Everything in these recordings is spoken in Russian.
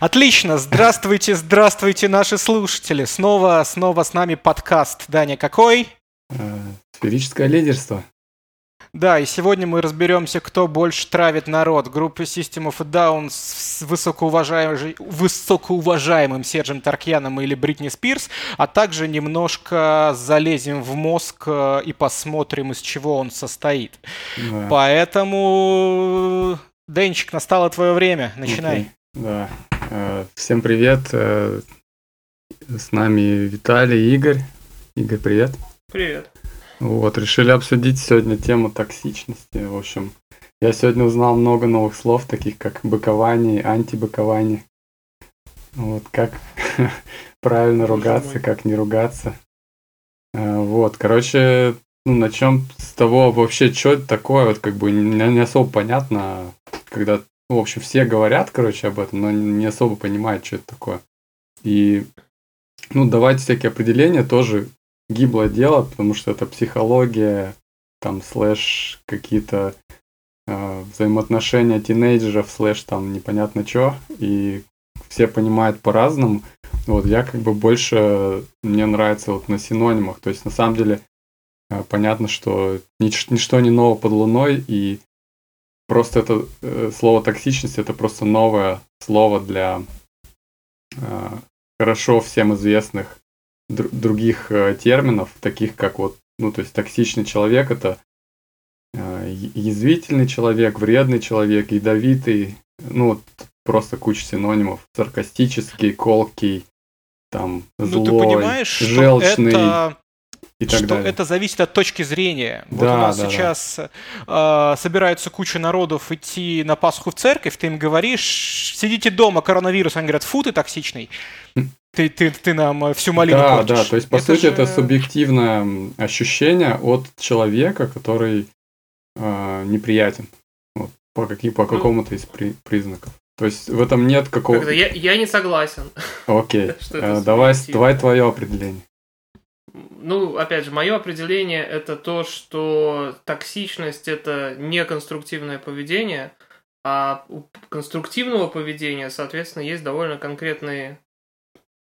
Отлично, здравствуйте, здравствуйте, наши слушатели. Снова, снова с нами подкаст. Даня, какой? Э, сферическое лидерство. Да, и сегодня мы разберемся, кто больше травит народ. Группа System of a Down с высокоуважаемым, высокоуважаемым Сержем Таркьяном или Бритни Спирс, а также немножко залезем в мозг э, и посмотрим, из чего он состоит. Да. Поэтому, Денчик, настало твое время. Начинай. Okay. Да. Э, всем привет. Э, с нами Виталий и Игорь. Игорь, привет. Привет. Вот, решили обсудить сегодня тему токсичности. В общем, я сегодня узнал много новых слов, таких как быкование, антибыкование. Вот, как правильно ругаться, как не ругаться. Э, вот, короче, ну, начнем с того вообще, что это такое, вот как бы не, не особо понятно, когда в общем, все говорят, короче, об этом, но не особо понимают, что это такое. И, ну, давать всякие определения тоже гиблое дело, потому что это психология, там, слэш какие-то э, взаимоотношения тинейджеров, слэш там непонятно что, и все понимают по-разному. Вот я как бы больше, мне нравится вот на синонимах, то есть на самом деле э, понятно, что нич- ничто не ново под луной, и Просто это э, слово токсичность это просто новое слово для э, хорошо всем известных др- других э, терминов, таких как вот, ну, то есть токсичный человек это э, язвительный человек, вредный человек, ядовитый, ну, вот просто куча синонимов, саркастический, колкий, там, злой, ну, ты понимаешь, желчный. Что это и так что далее. это зависит от точки зрения. Да, вот у нас да, сейчас да. Э, собирается куча народов идти на Пасху в церковь, ты им говоришь, сидите дома, коронавирус, они говорят, фу, ты токсичный. Ты, ты, ты нам всю малину Да, портишь. да, то есть, по это сути, же... это субъективное ощущение от человека, который э, неприятен. Вот, по, каким, по ну, какому-то из при, признаков. То есть в этом нет какого-то... Я, я не согласен. Окей, э, давай, давай твое определение ну, опять же, мое определение это то, что токсичность это не конструктивное поведение, а у конструктивного поведения, соответственно, есть довольно конкретные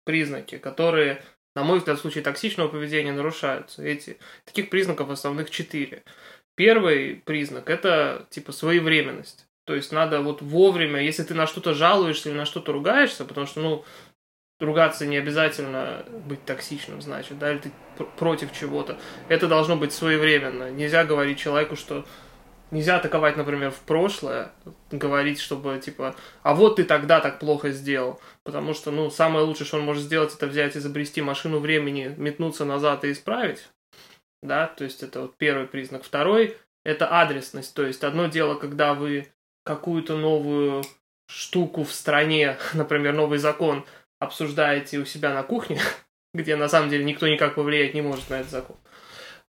признаки, которые, на мой взгляд, в случае токсичного поведения нарушаются. Эти таких признаков основных четыре. Первый признак это типа своевременность. То есть надо вот вовремя, если ты на что-то жалуешься или на что-то ругаешься, потому что, ну, ругаться не обязательно быть токсичным, значит, да, или ты против чего-то. Это должно быть своевременно. Нельзя говорить человеку, что нельзя атаковать, например, в прошлое, говорить, чтобы, типа, а вот ты тогда так плохо сделал. Потому что, ну, самое лучшее, что он может сделать, это взять, изобрести машину времени, метнуться назад и исправить. Да, то есть это вот первый признак. Второй – это адресность. То есть одно дело, когда вы какую-то новую штуку в стране, например, новый закон – обсуждаете у себя на кухне, где на самом деле никто никак повлиять не может на этот закон.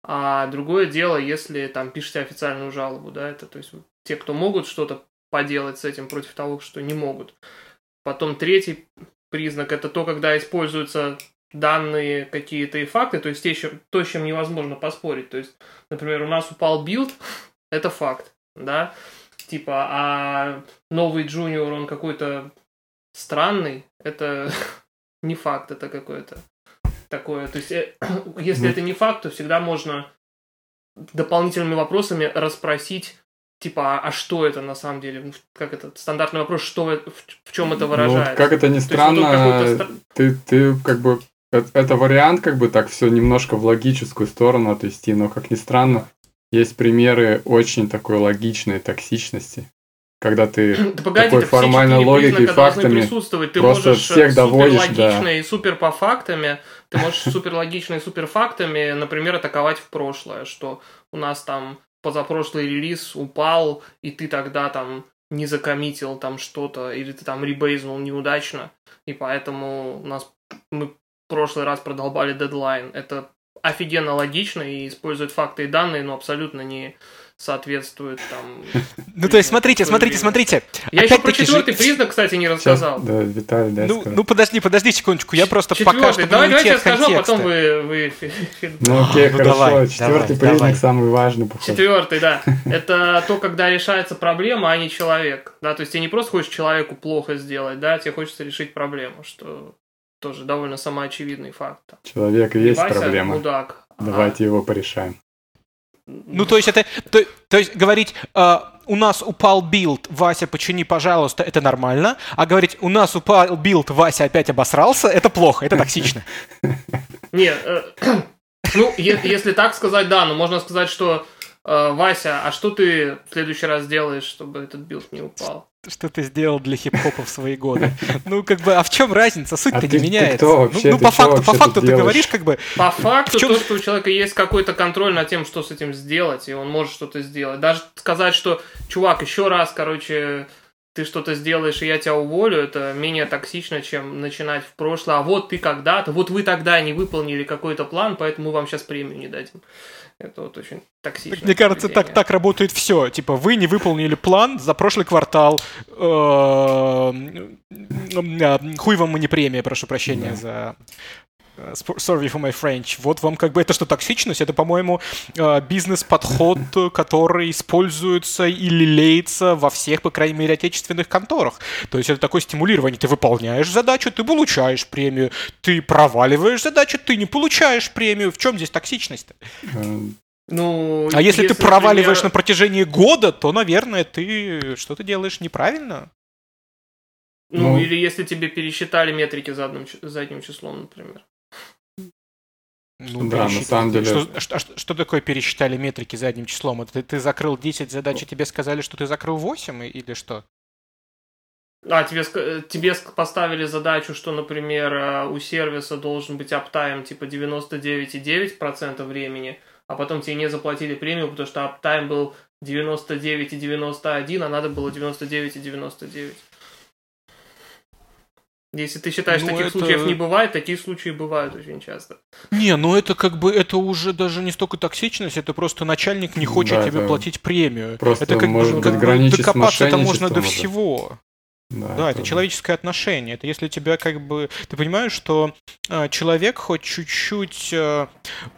А другое дело, если там пишете официальную жалобу, да, это то есть те, кто могут что-то поделать с этим против того, что не могут. Потом третий признак это то, когда используются данные какие-то и факты, то есть те, то, с чем невозможно поспорить. То есть, например, у нас упал build, это факт, да, типа, а новый junior, он какой-то странный, это не факт, это какое-то такое. То есть, э, если это не факт, то всегда можно дополнительными вопросами расспросить, типа, а, а что это на самом деле? Ну, как это? Стандартный вопрос, что в, в чем это выражается? Ну, как это ни странно, ты, ты как бы это, это вариант как бы так все немножко в логическую сторону отвести, но как ни странно, есть примеры очень такой логичной токсичности когда ты да погоди, такой формальной логикой и фактами присутствовать. Ты просто можешь всех э, доводишь, суперлогично да. и супер по фактами, ты можешь супер логично и супер фактами, например, атаковать в прошлое, что у нас там позапрошлый релиз упал, и ты тогда там не закоммитил там что-то, или ты там ребейзнул неудачно, и поэтому у нас мы в прошлый раз продолбали дедлайн. Это офигенно логично и использует факты и данные, но абсолютно не соответствует там... Ну, то есть, смотрите, смотрите, смотрите. Я еще про четвертый признак, кстати, не рассказал. Да, Виталий, дай ну, ну, подожди, подожди секундочку, я просто пока что Давай, давайте я скажу, а потом вы... вы... Ну, окей, ну, хорошо. Четвертый признак самый важный. Четвертый, да. Это то, когда решается проблема, а не человек. Да, то есть, тебе не просто хочешь человеку плохо сделать, да, тебе хочется решить проблему, что тоже довольно самоочевидный факт. Человек есть проблема. Мудак. Давайте а... его порешаем. Ну, то есть это, то, то есть говорить, э, у нас упал build, Вася, почини, пожалуйста, это нормально, а говорить, у нас упал build, Вася опять обосрался, это плохо, это токсично. Нет, э, ну, если так сказать, да, но можно сказать, что э, Вася, а что ты в следующий раз делаешь, чтобы этот build не упал? Что ты сделал для хип-хопа в свои годы. Ну, как бы, а в чем разница? Суть-то а не ты, меняется. Ты кто вообще? Ну, ну по факту, по факту ты делаешь? говоришь, как бы. По факту, чем... то, что у человека есть какой-то контроль над тем, что с этим сделать, и он может что-то сделать. Даже сказать, что, чувак, еще раз, короче, ты что-то сделаешь, и я тебя уволю, это менее токсично, чем начинать в прошлое. А вот ты когда-то, вот вы тогда не выполнили какой-то план, поэтому мы вам сейчас премию не дадим. Это вот очень токсично. Мне кажется, так, так работает все. Типа, вы не выполнили план за прошлый квартал. Э, хуй вам мы не премия, прошу прощения за sorry for my French. Вот вам как бы это что, токсичность? Это, по-моему, э, бизнес-подход, который используется и лелеется во всех, по крайней мере, отечественных конторах. То есть это такое стимулирование. Ты выполняешь задачу, ты получаешь премию. Ты проваливаешь задачу, ты не получаешь премию. В чем здесь токсичность-то? Эм, ну, а если, если ты проваливаешь например... на протяжении года, то, наверное, ты что-то делаешь неправильно. Ну, ну, или если тебе пересчитали метрики задним, задним числом, например. Ну, да, на самом деле. Что, что, что, что такое пересчитали метрики задним числом? Это ты, ты закрыл 10 задач, и тебе сказали, что ты закрыл 8 или что? А, тебе, тебе поставили задачу, что, например, э, у сервиса должен быть аптайм типа 99,9% времени, а потом тебе не заплатили премию, потому что аптайм был 99,91, а надо было 99,99. Если ты считаешь, ну, таких это... случаев не бывает, такие случаи бывают очень часто. Не, ну это как бы, это уже даже не столько токсичность, это просто начальник не хочет да, тебе платить премию. Просто это как может бы, как докопаться это можно до всего. Да, да это, это человеческое отношение. Это если тебя как бы... Ты понимаешь, что э, человек хоть чуть-чуть э,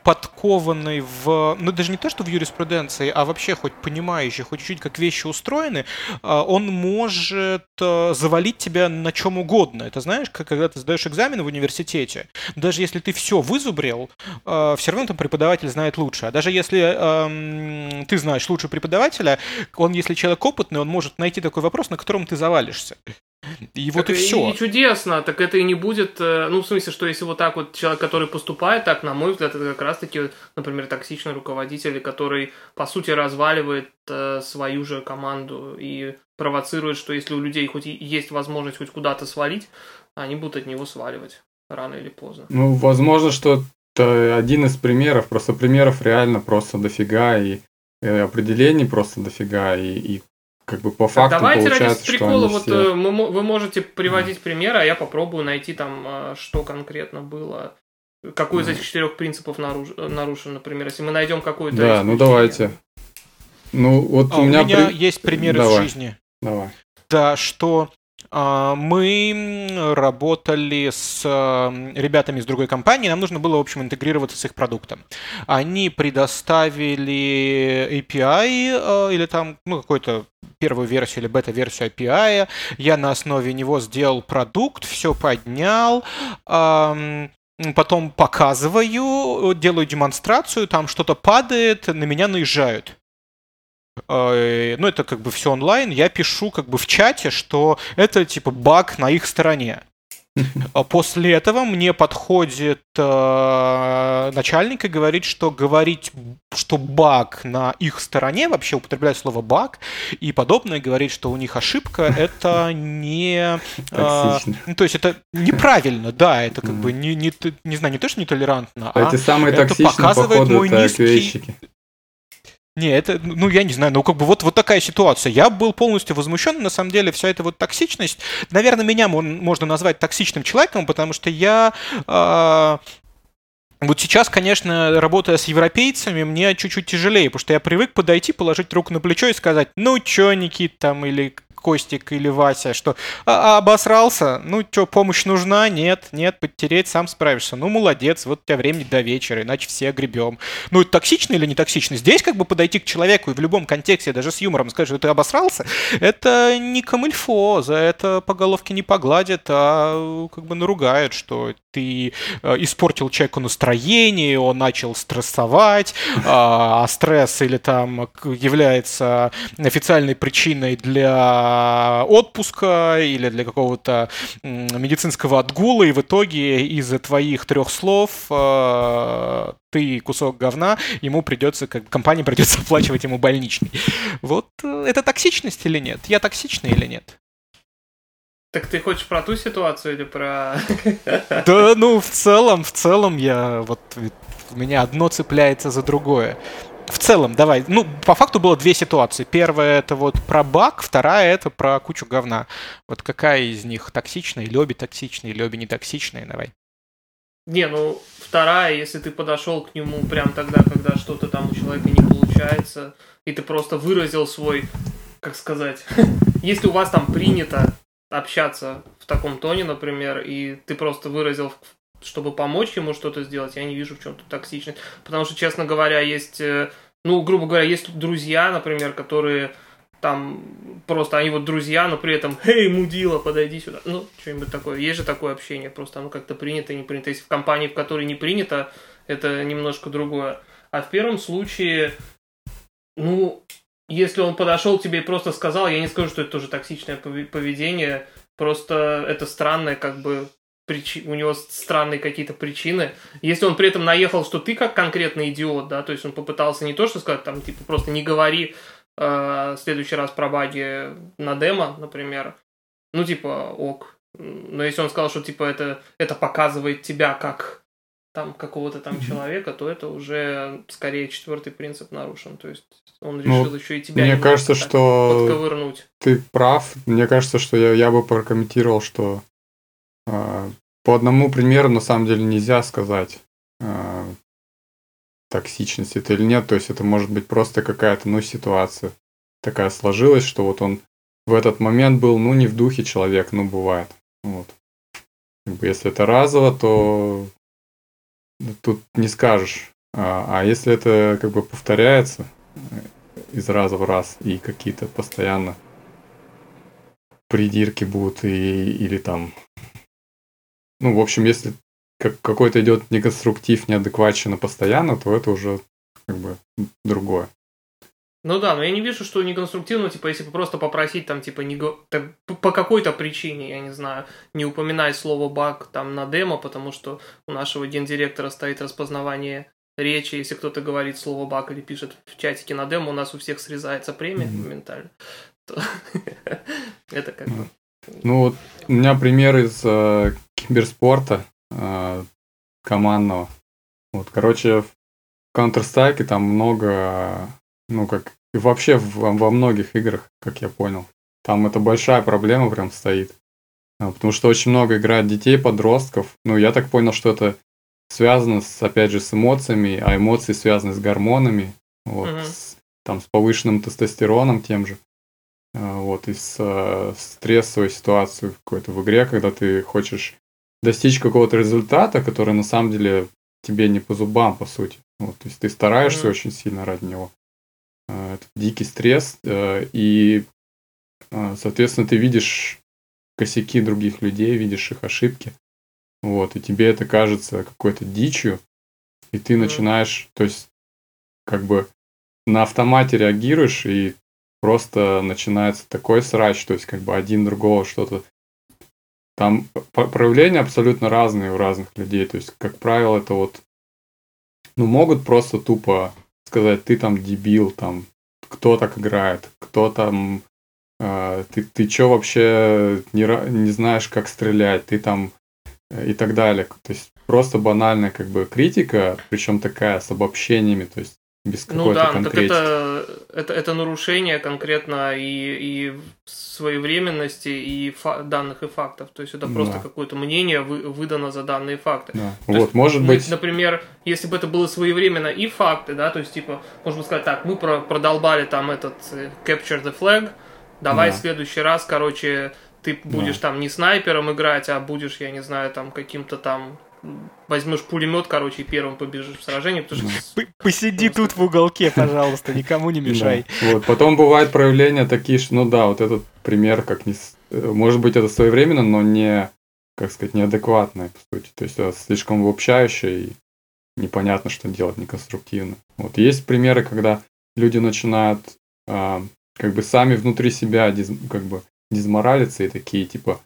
подкованный в... Ну, даже не то, что в юриспруденции, а вообще хоть понимающий, хоть чуть-чуть как вещи устроены, э, он может э, завалить тебя на чем угодно. Это знаешь, как когда ты сдаешь экзамен в университете, даже если ты все вызубрил, э, все равно там преподаватель знает лучше. А даже если э, ты знаешь лучше преподавателя, он, если человек опытный, он может найти такой вопрос, на котором ты завалишься. И вот так и все. И чудесно, так это и не будет, э, ну, в смысле, что если вот так вот человек, который поступает так, на мой взгляд, это как раз-таки, например, токсичный руководитель, который, по сути, разваливает э, свою же команду и провоцирует, что если у людей хоть и есть возможность хоть куда-то свалить, они будут от него сваливать рано или поздно. Ну, возможно, что это один из примеров, просто примеров реально просто дофига, и э, определений просто дофига, и, и как бы по факту Давайте получается, ради прикола, вот все... Э, мы, вы можете приводить примеры, а я попробую найти там, э, что конкретно было. Какой из этих четырех принципов наруш... нарушен, например, если мы найдем какую-то. Да, ну давайте. Ну вот а у меня, у меня при... есть примеры Давай. из жизни. Давай. Да, что а, мы работали с ребятами из другой компании, нам нужно было, в общем, интегрироваться с их продуктом. Они предоставили API а, или там, ну, какой-то первую версию или бета-версию API. Я на основе него сделал продукт, все поднял, потом показываю, делаю демонстрацию, там что-то падает, на меня наезжают. Э, ну, это как бы все онлайн, я пишу как бы в чате, что это типа баг на их стороне. А после этого мне подходит э, начальник и говорит, что говорить, что баг на их стороне, вообще употреблять слово баг и подобное, говорит, что у них ошибка, это не... Э, ну, то есть это неправильно, да, это как бы не, не, не знаю, не то, что нетолерантно, а Эти самые это показывает мой низкий... Не, это, ну, я не знаю, ну, как бы вот, вот такая ситуация. Я был полностью возмущен, на самом деле, вся эта вот токсичность. Наверное, меня можно назвать токсичным человеком, потому что я... Э, Вот сейчас, конечно, работая с европейцами, мне чуть-чуть тяжелее, потому что я привык подойти, положить руку на плечо и сказать, ну чё, Никит, там, или Костик или Вася, что а, а, обосрался, ну что, помощь нужна? Нет, нет, подтереть сам справишься. Ну, молодец, вот у тебя времени до вечера, иначе все гребем. Ну, это токсично или не токсично? Здесь как бы подойти к человеку и в любом контексте, даже с юмором сказать, что ты обосрался, это не камильфо, за это по головке не погладят, а как бы наругают, что ты э, испортил человеку настроение, он начал стрессовать, а, а стресс или там является официальной причиной для отпуска или для какого-то медицинского отгула, и в итоге из-за твоих трех слов э, ты кусок говна, ему придется, как компания придется оплачивать ему больничный. Вот э, это токсичность или нет? Я токсичный или нет? Так ты хочешь про ту ситуацию или про... Да, ну, в целом, в целом я вот... У меня одно цепляется за другое в целом, давай. Ну, по факту было две ситуации. Первая это вот про баг, вторая это про кучу говна. Вот какая из них токсичная, леби токсичная, леби не токсичная, давай. Не, ну, вторая, если ты подошел к нему прям тогда, когда что-то там у человека не получается, и ты просто выразил свой, как сказать, если у вас там принято общаться в таком тоне, например, и ты просто выразил чтобы помочь ему что-то сделать, я не вижу в чем тут токсичность. Потому что, честно говоря, есть, э, ну, грубо говоря, есть друзья, например, которые там просто они вот друзья, но при этом, эй, мудила, подойди сюда. Ну, что-нибудь такое. Есть же такое общение, просто оно как-то принято, не принято. Если в компании, в которой не принято, это немножко другое. А в первом случае, ну, если он подошел к тебе и просто сказал, я не скажу, что это тоже токсичное поведение, просто это странное как бы причи... у него странные какие-то причины. Если он при этом наехал, что ты как конкретный идиот, да, то есть он попытался не то, что сказать, там, типа, просто не говори э, в следующий раз про баги на демо, например, ну, типа, ок. Но если он сказал, что, типа, это, это показывает тебя как там какого-то там человека, то это уже скорее четвертый принцип нарушен. То есть он ну, решил ну, еще и тебя мне кажется, что подковырнуть. Ты прав. Мне кажется, что я, я бы прокомментировал, что по одному примеру на самом деле нельзя сказать, а, токсичность это или нет. То есть это может быть просто какая-то, ну, ситуация такая сложилась, что вот он в этот момент был, ну, не в духе человек, ну, бывает. Вот. Если это разово, то тут не скажешь. А, а если это как бы повторяется э, из раза в раз и какие-то постоянно придирки будут и, или там ну, в общем, если как какой-то идет неконструктив, неадекватчина постоянно, то это уже как бы другое. Ну да, но я не вижу, что неконструктивно, типа, если просто попросить там, типа, не го... так, по какой-то причине, я не знаю, не упоминать слово баг там на демо, потому что у нашего гендиректора стоит распознавание речи, если кто-то говорит слово баг или пишет в чатике на демо, у нас у всех срезается премия mm-hmm. моментально. То... это как бы... Ну вот у меня пример из э, киберспорта э, командного. Вот, короче, в Counter-Strike там много, ну как и вообще в, во многих играх, как я понял, там это большая проблема прям стоит. А, потому что очень много играет детей, подростков. Ну, я так понял, что это связано, с, опять же, с эмоциями, а эмоции связаны с гормонами, вот, mm-hmm. с, там, с повышенным тестостероном тем же. А, вот, и с э, стрессовой ситуацией какой-то в игре, когда ты хочешь достичь какого-то результата, который на самом деле тебе не по зубам, по сути. Вот, то есть ты стараешься mm-hmm. очень сильно ради него. А, это дикий стресс, э, и, а, соответственно, ты видишь косяки других людей, видишь их ошибки. Вот, и тебе это кажется какой-то дичью, и ты mm-hmm. начинаешь, то есть, как бы на автомате реагируешь, и просто начинается такой срач, то есть как бы один другого что-то... Там проявления абсолютно разные у разных людей, то есть, как правило, это вот... Ну, могут просто тупо сказать, ты там дебил, там, кто так играет, кто там... Э, ты, ты чё вообще не, не знаешь, как стрелять, ты там... Э, и так далее. То есть, просто банальная как бы критика, причем такая с обобщениями, то есть без ну да, ну так конкретики. это, это, это нарушение конкретно и, и своевременности, и фа- данных и фактов. То есть это просто Да. какое-то мнение вы- выдано за данные факты. Да. То Вот, есть может мы, быть, например, если бы это было своевременно и факты, да, то есть, типа, можно сказать так, мы про- продолбали там этот э, Capture the Flag, давай Да. в следующий раз, короче, ты будешь там не снайпером играть, а будешь, я не знаю, там каким-то там возьмешь пулемет, короче, и первым побежишь в сражение, потому что Посиди тут в уголке, пожалуйста, никому не мешай. Да. Вот. Потом бывают проявления такие, что, ну да, вот этот пример, как не... э, Может быть, это своевременно, но не, как сказать, неадекватное, по сути. То есть это слишком обобщающее и непонятно, что делать, неконструктивно. Вот есть примеры, когда люди начинают а, как бы сами внутри себя диз- как бы дизморалиться и такие, типа,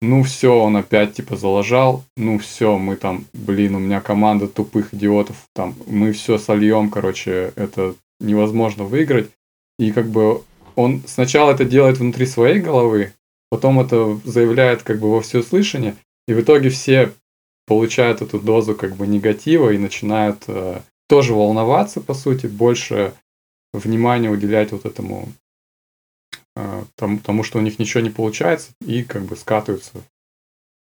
ну все, он опять типа залажал, ну все, мы там, блин, у меня команда тупых идиотов, там, мы все сольем, короче, это невозможно выиграть. И как бы он сначала это делает внутри своей головы, потом это заявляет как бы во всеуслышание, и в итоге все получают эту дозу как бы негатива и начинают э, тоже волноваться, по сути, больше внимания уделять вот этому тому, тому, что у них ничего не получается, и как бы скатываются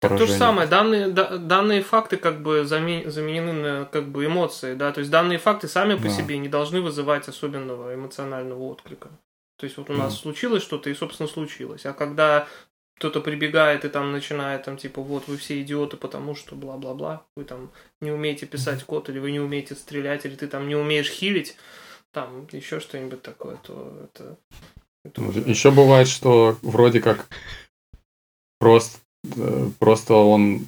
Так то же самое, данные, да- данные факты как бы заме- заменены на как бы эмоции, да, то есть данные факты сами по Да. себе не должны вызывать особенного эмоционального отклика. То есть вот у нас случилось что-то и, собственно, случилось. А когда кто-то прибегает и там начинает там типа вот вы все идиоты, потому что бла-бла-бла, вы там не умеете писать код, или вы не умеете стрелять, или ты там не умеешь хилить, там еще что-нибудь такое, то это... Еще бывает, что вроде как просто, э, просто он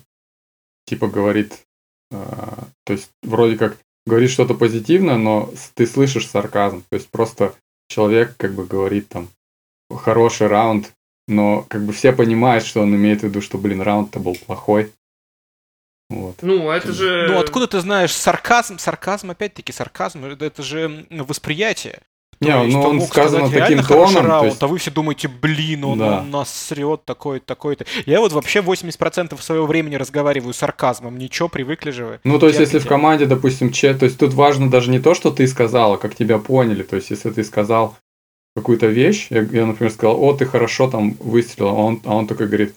типа говорит, э, то есть вроде как говорит что-то позитивное, но ты слышишь сарказм. То есть просто человек как бы говорит там хороший раунд, но как бы все понимают, что он имеет в виду, что, блин, раунд-то был плохой. Вот. Ну, это же... Ну, откуда ты знаешь сарказм? Сарказм, опять-таки, сарказм, это же м, восприятие. То Не, есть ну он он сказано сказать таким тоном, то раунд, есть- а вы все думаете, блин, он, Да. он нас срет такой-то, такой-то. Я вот вообще 80% своего времени разговариваю сарказмом, ничего, привыкли же вы. Ну, то есть, если в команде, допустим, че, то есть тут важно даже не то, что ты сказал, а как тебя поняли. То есть, если ты сказал какую-то вещь, я, я, например, сказал, о, ты хорошо там выстрелил, а он, а он такой говорит,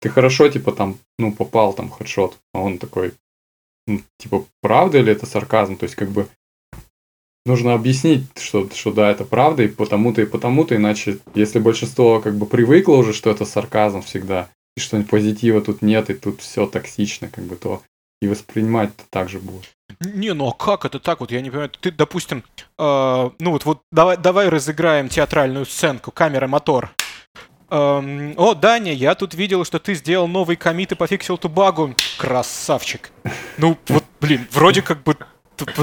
ты хорошо, типа, там, ну, попал там хедшот. А он такой, «Ну, типа, правда или это сарказм? То есть, как бы, нужно объяснить, что, что да, это правда, и потому-то, и потому-то, иначе, если большинство как бы привыкло уже, что это сарказм всегда, и что позитива тут нет, и тут все токсично, как бы, то и воспринимать так же будет. Не, ну а как это так? Вот я не понимаю. Ты, допустим, э, ну вот, вот давай, давай разыграем театральную сценку. Камера, мотор. Эм, о, Даня, я тут видел, что ты сделал новый коммит и пофиксил ту багу. Красавчик. Ну, вот, блин, вроде как бы...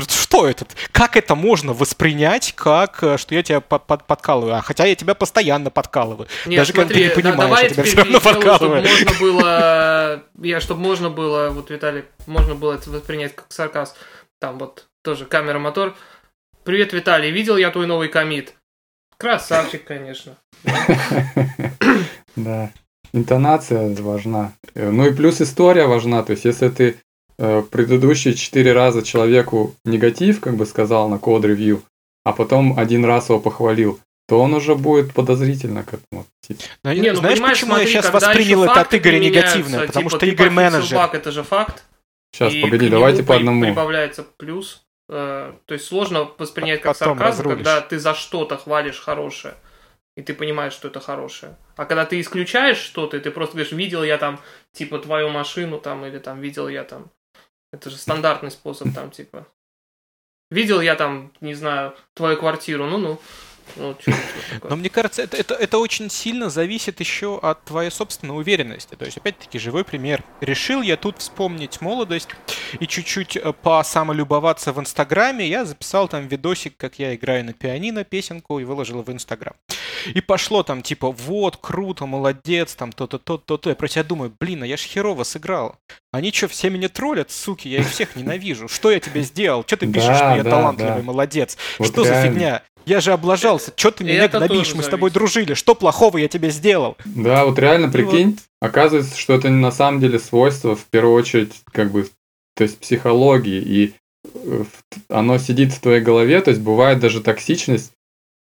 Что это? Как это можно воспринять, как, э, что я тебя под- под- подкалываю? А хотя я тебя постоянно подкалываю. Нет, Даже когда ты не да- понимаешь, давай я тебя все равно подкалываю. чтобы можно было, я, чтобы можно было, вот, Виталий, можно было это воспринять как сарказм. Там вот тоже камера, мотор. Привет, Виталий, видел я твой новый комит? Красавчик, конечно. Да. Интонация важна. Э, Ну и плюс история важна. То есть, если ты э, предыдущие четыре раза человеку негатив, как бы сказал на код-ревью, а потом один раз его похвалил, то он уже будет подозрительно к этому относиться. Зна- Не, ну, Знаешь, почему я смотри, сейчас когда воспринял это от Игоря негативно? Потому типа, что ты Игорь менеджер. баг, это же факт. Сейчас, и погоди, давайте по одному. прибавляется плюс. Э, то есть сложно воспринять как Потом сарказм, разрулишь. когда ты за что-то хвалишь хорошее, и ты понимаешь, что это хорошее. А когда ты исключаешь что-то, и ты просто говоришь, видел я там, типа, твою машину, там, или там, видел я там. Это же стандартный способ, там, типа. Видел я там, не знаю, твою квартиру, ну-ну. Ну? Но мне кажется, это, это, это очень сильно зависит еще от твоей собственной уверенности. То есть, опять-таки, живой пример. Решил я тут вспомнить молодость и чуть-чуть э, посамолюбоваться в Инстаграме. Я записал там видосик, как я играю на пианино, песенку, и выложил в Инстаграм. И пошло там, типа, вот, круто, молодец, там, то-то, то-то, то-то. Я про тебя думаю, блин, а я ж херово сыграл. Они что, все меня троллят, суки, я их всех ненавижу. Что я тебе сделал? Что ты Да, пишешь, что я да, талантливый, да. молодец? Вот что за фигня? Я же облажался. Что ты меня гнобишь? Мы с тобой дружили. Что плохого я тебе сделал? Да, вот реально прикинь, оказывается, что это на самом деле свойство, в первую очередь, как бы, то есть психологии, и оно сидит в твоей голове, то есть бывает даже токсичность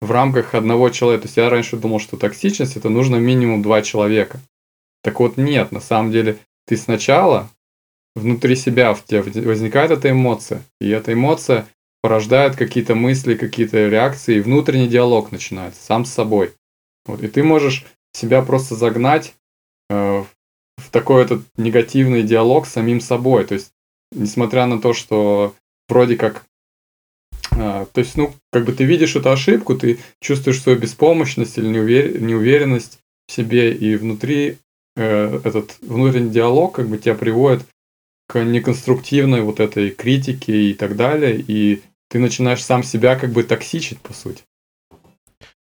в рамках одного человека. То есть я раньше думал, что токсичность это нужно минимум два человека. Так вот нет, на самом деле ты сначала внутри себя в тебе возникает эта эмоция, и эта эмоция порождает какие-то мысли, какие-то реакции, и внутренний диалог начинается сам с собой. Вот, и ты можешь себя просто загнать э, в такой этот негативный диалог с самим собой. То есть, несмотря на то, что вроде как а, то есть, ну, как бы ты видишь эту ошибку, ты чувствуешь свою беспомощность или неувер... неуверенность в себе, и внутри э, этот внутренний диалог как бы тебя приводит к неконструктивной вот этой критике и так далее, и ты начинаешь сам себя как бы токсичить, по сути.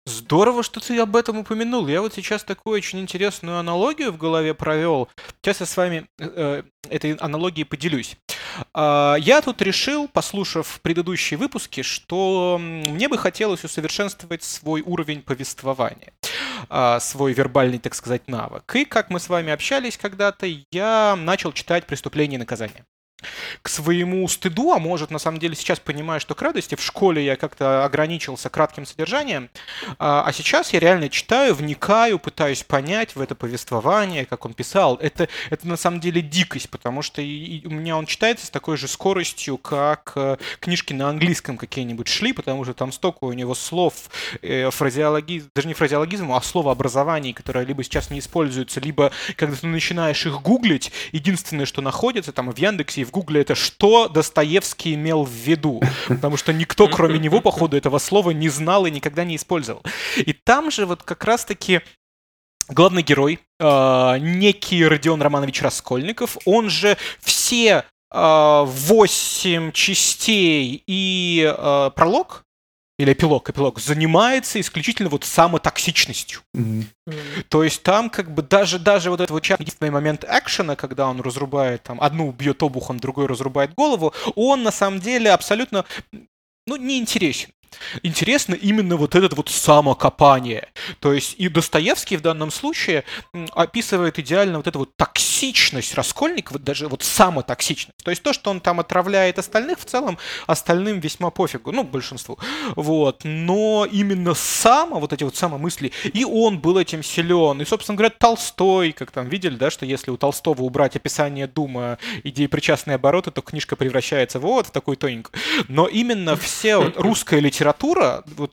Здорово, что ты об этом упомянул. Я вот сейчас такую очень интересную аналогию в голове провел. Сейчас я с вами э, этой аналогией поделюсь. Э, я тут решил, послушав предыдущие выпуски, что мне бы хотелось усовершенствовать свой уровень повествования, э, свой вербальный, так сказать, навык. И как мы с вами общались когда-то, я начал читать «Преступление и наказание» к своему стыду, а может, на самом деле, сейчас понимаю, что к радости, в школе я как-то ограничился кратким содержанием, а, а сейчас я реально читаю, вникаю, пытаюсь понять в это повествование, как он писал. Это, это на самом деле дикость, потому что и, у меня он читается с такой же скоростью, как э, книжки на английском какие-нибудь шли, потому что там столько у него слов, э, фразеологизм, даже не фразеологизм, а словообразований, которые либо сейчас не используются, либо когда ты начинаешь их гуглить, единственное, что находится там в Яндексе и в Гугле это что Достоевский имел в виду, потому что никто, кроме него, походу, этого слова не знал и никогда не использовал. И там же вот как раз-таки главный герой, э, некий Родион Романович Раскольников, он же все э, восемь частей и э, пролог или эпилог, эпилог, занимается исключительно вот самотоксичностью. Mm-hmm. То есть там как бы даже, даже вот этот вот единственный момент экшена, когда он разрубает там, одну бьет обухом, другой разрубает голову, он на самом деле абсолютно ну, не интересен интересно именно вот это вот самокопание. То есть и Достоевский в данном случае описывает идеально вот эту вот токсичность Раскольникова, даже вот самотоксичность. То есть то, что он там отравляет остальных, в целом остальным весьма пофигу, ну, большинству. Вот. Но именно само, вот эти вот самомысли, и он был этим силен. И, собственно говоря, Толстой, как там видели, да, что если у Толстого убрать описание Дума, идеи причастные обороты, то книжка превращается вот в такую тоненькую. Но именно все вот, русская литература литература, вот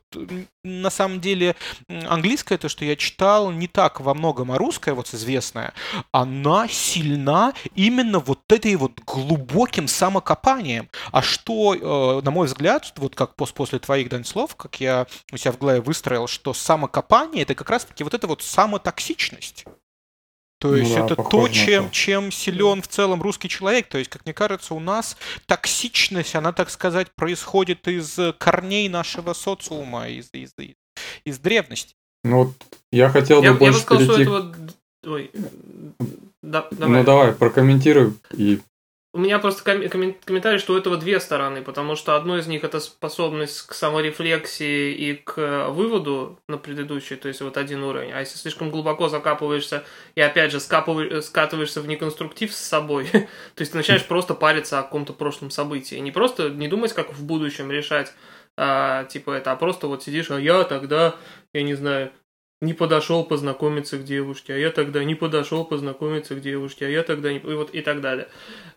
на самом деле английская, то, что я читал, не так во многом, а русская, вот известная, она сильна именно вот этой вот глубоким самокопанием. А что, э, на мой взгляд, вот как после твоих, Дань, слов, как я у себя в голове выстроил, что самокопание — это как раз-таки вот эта вот самотоксичность. То есть ну, да, это то, чем, то. чем силен в целом русский человек. То есть, как мне кажется, у нас токсичность, она, так сказать, происходит из корней нашего социума, из, из, из, из древности. Ну вот я хотел бы я, больше я бы сказал, перейти... Что этого... Ой, да, давай. Ну давай, прокомментируй и у меня просто ком- ком- комментарий, что у этого две стороны, потому что одно из них это способность к саморефлексии и к выводу на предыдущий, то есть вот один уровень. А если слишком глубоко закапываешься и опять же скапываешь, скатываешься в неконструктив с собой, то есть ты начинаешь просто париться о каком-то прошлом событии. Не просто не думать, как в будущем решать, а, типа это, а просто вот сидишь, а я тогда, я не знаю, не подошел познакомиться к девушке, а я тогда не подошел познакомиться к девушке, а я тогда не... И вот и так далее.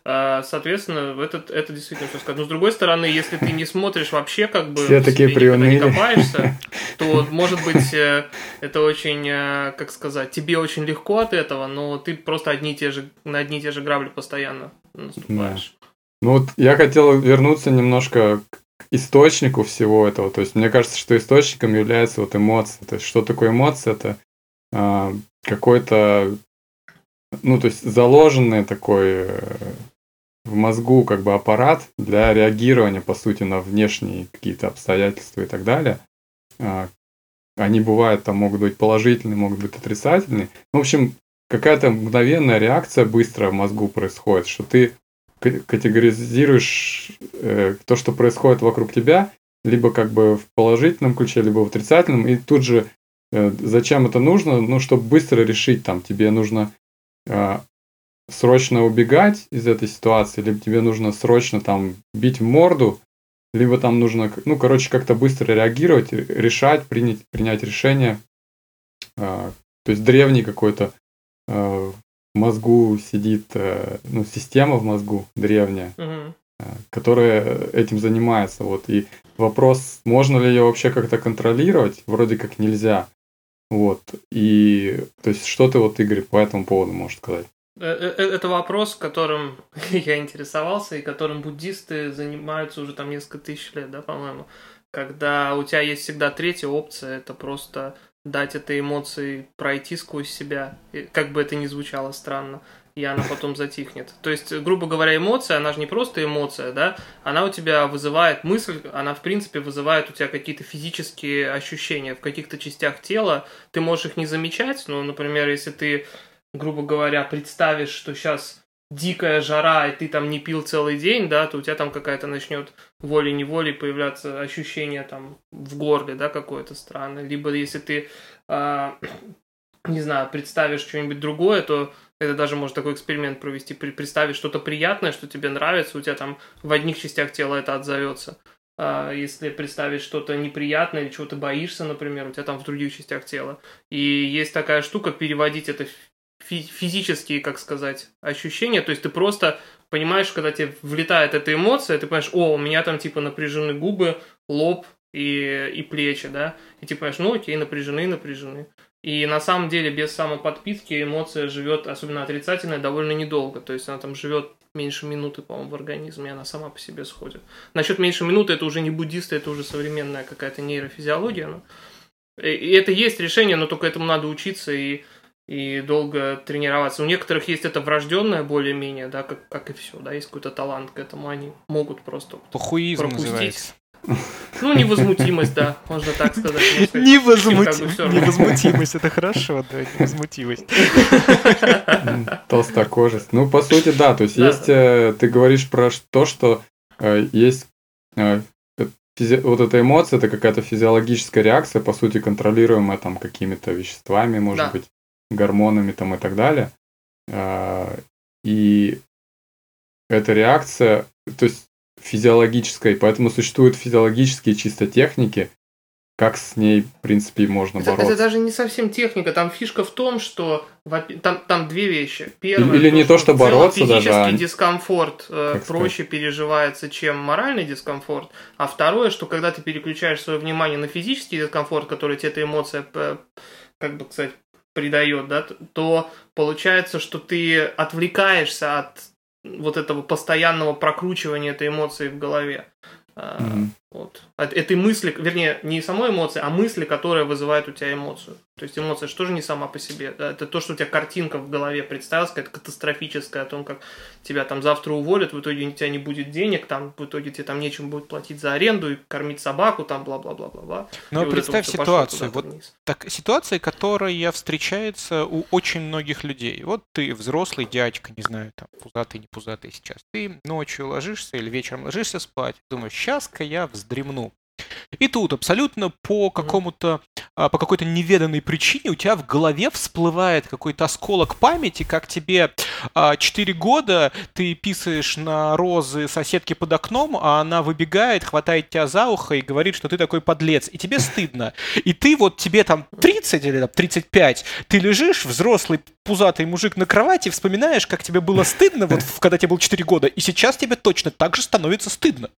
А, соответственно, это, это действительно что сказать. Но с другой стороны, если ты не смотришь вообще как бы... Все такие приуныли. не копаешься, то, может быть, э, это очень, э, как сказать, тебе очень легко от этого, но ты просто одни и те же, на одни и те же грабли постоянно наступаешь. Да. Ну вот я хотел вернуться немножко к источнику всего этого. То есть мне кажется, что источником является вот эмоция. То есть что такое эмоция? Это э, какой-то, ну то есть заложенный такой э, в мозгу как бы аппарат для реагирования, по сути, на внешние какие-то обстоятельства и так далее. Э, они бывают, там могут быть положительные, могут быть отрицательные. В общем, какая-то мгновенная реакция быстро в мозгу происходит, что ты категоризируешь э, то, что происходит вокруг тебя, либо как бы в положительном ключе, либо в отрицательном, и тут же э, зачем это нужно? Ну, чтобы быстро решить, там, тебе нужно э, срочно убегать из этой ситуации, либо тебе нужно срочно там бить морду, либо там нужно, ну, короче, как-то быстро реагировать, решать, принять, принять решение. А, то есть древний какой-то а, в мозгу сидит, а, ну, система в мозгу древняя, угу. которая этим занимается. Вот. И вопрос, можно ли ее вообще как-то контролировать, вроде как нельзя. Вот. И, то есть, что ты вот, Игорь, по этому поводу можешь сказать? Э, э, э, это вопрос, которым я интересовался и которым буддисты занимаются уже там несколько тысяч лет, да, по-моему. Когда у тебя есть всегда третья опция, это просто дать этой эмоции пройти сквозь себя, как бы это ни звучало странно, и она потом затихнет. То есть, грубо говоря, эмоция, она же не просто эмоция, да, она у тебя вызывает мысль, она, в принципе, вызывает у тебя какие-то физические ощущения в каких-то частях тела, ты можешь их не замечать, но, например, если ты грубо говоря, представишь, что сейчас дикая жара, и ты там не пил целый день, да, то у тебя там какая-то начнет волей-неволей появляться ощущение там в горле, да, какое-то странное. Либо если ты, э, не знаю, представишь что-нибудь другое, то это даже может такой эксперимент провести, представить что-то приятное, что тебе нравится, у тебя там в одних частях тела это отзовется. А если представить что-то неприятное или чего ты боишься, например, у тебя там в других частях тела. И есть такая штука переводить это физические, как сказать, ощущения. То есть ты просто понимаешь, когда тебе влетает эта эмоция, ты понимаешь, о, у меня там типа напряжены губы, лоб и, и плечи, да, и ты понимаешь, ну окей, напряжены, напряжены. И на самом деле без самоподпитки эмоция живет, особенно отрицательная, довольно недолго. То есть она там живет меньше минуты, по-моему, в организме, и она сама по себе сходит. Насчет меньше минуты это уже не буддисты, это уже современная какая-то нейрофизиология. Но... И это есть решение, но только этому надо учиться и и долго тренироваться. У некоторых есть это врожденное более-менее, да, как, как и все, да, есть какой-то талант к этому, они могут просто Похуизм пропустить. Называется. Ну, невозмутимость, да, можно так сказать. Невозмутимость, это хорошо, да, невозмутимость. Толстокожесть. Ну, по сути, да, то есть есть, э, ты говоришь про то, что э, есть э, физи... вот эта эмоция, это какая-то физиологическая реакция, по сути, контролируемая там какими-то веществами, может быть, гормонами там и так далее. А, и эта реакция, то есть физиологическая, и поэтому существуют физиологические чисто техники, как с ней, в принципе, можно это, бороться. Это даже не совсем техника, там фишка в том, что там, там две вещи. Первое, Или то, не то, что, бороться физический даже, а... дискомфорт э, проще сказать? переживается, чем моральный дискомфорт. А второе, что когда ты переключаешь свое внимание на физический дискомфорт, который тебе эта эмоция, как бы сказать, придает, да, то получается, что ты отвлекаешься от вот этого постоянного прокручивания этой эмоции в голове. Mm-hmm. Вот. От этой мысли, вернее, не самой эмоции, а мысли, которая вызывает у тебя эмоцию. То есть эмоция что же не сама по себе. Да? Это то, что у тебя картинка в голове представилась, какая-то катастрофическая, о том, как тебя там завтра уволят, в итоге у тебя не будет денег, там в итоге тебе там нечем будет платить за аренду и кормить собаку, там бла-бла-бла-бла-бла. Но и представь вот ситуацию. Вот так, ситуация, которая встречается у очень многих людей. Вот ты взрослый дядька, не знаю, там, пузатый, не пузатый сейчас. Ты ночью ложишься или вечером ложишься спать, думаешь, сейчас-ка я вз вздремну. И тут абсолютно по какому-то, а, по какой-то неведанной причине у тебя в голове всплывает какой-то осколок памяти, как тебе а, 4 года, ты писаешь на розы соседки под окном, а она выбегает, хватает тебя за ухо и говорит, что ты такой подлец, и тебе стыдно. И ты вот, тебе там 30 или там, 35, ты лежишь, взрослый пузатый мужик на кровати, вспоминаешь, как тебе было стыдно, вот когда тебе было 4 года, и сейчас тебе точно так же становится стыдно.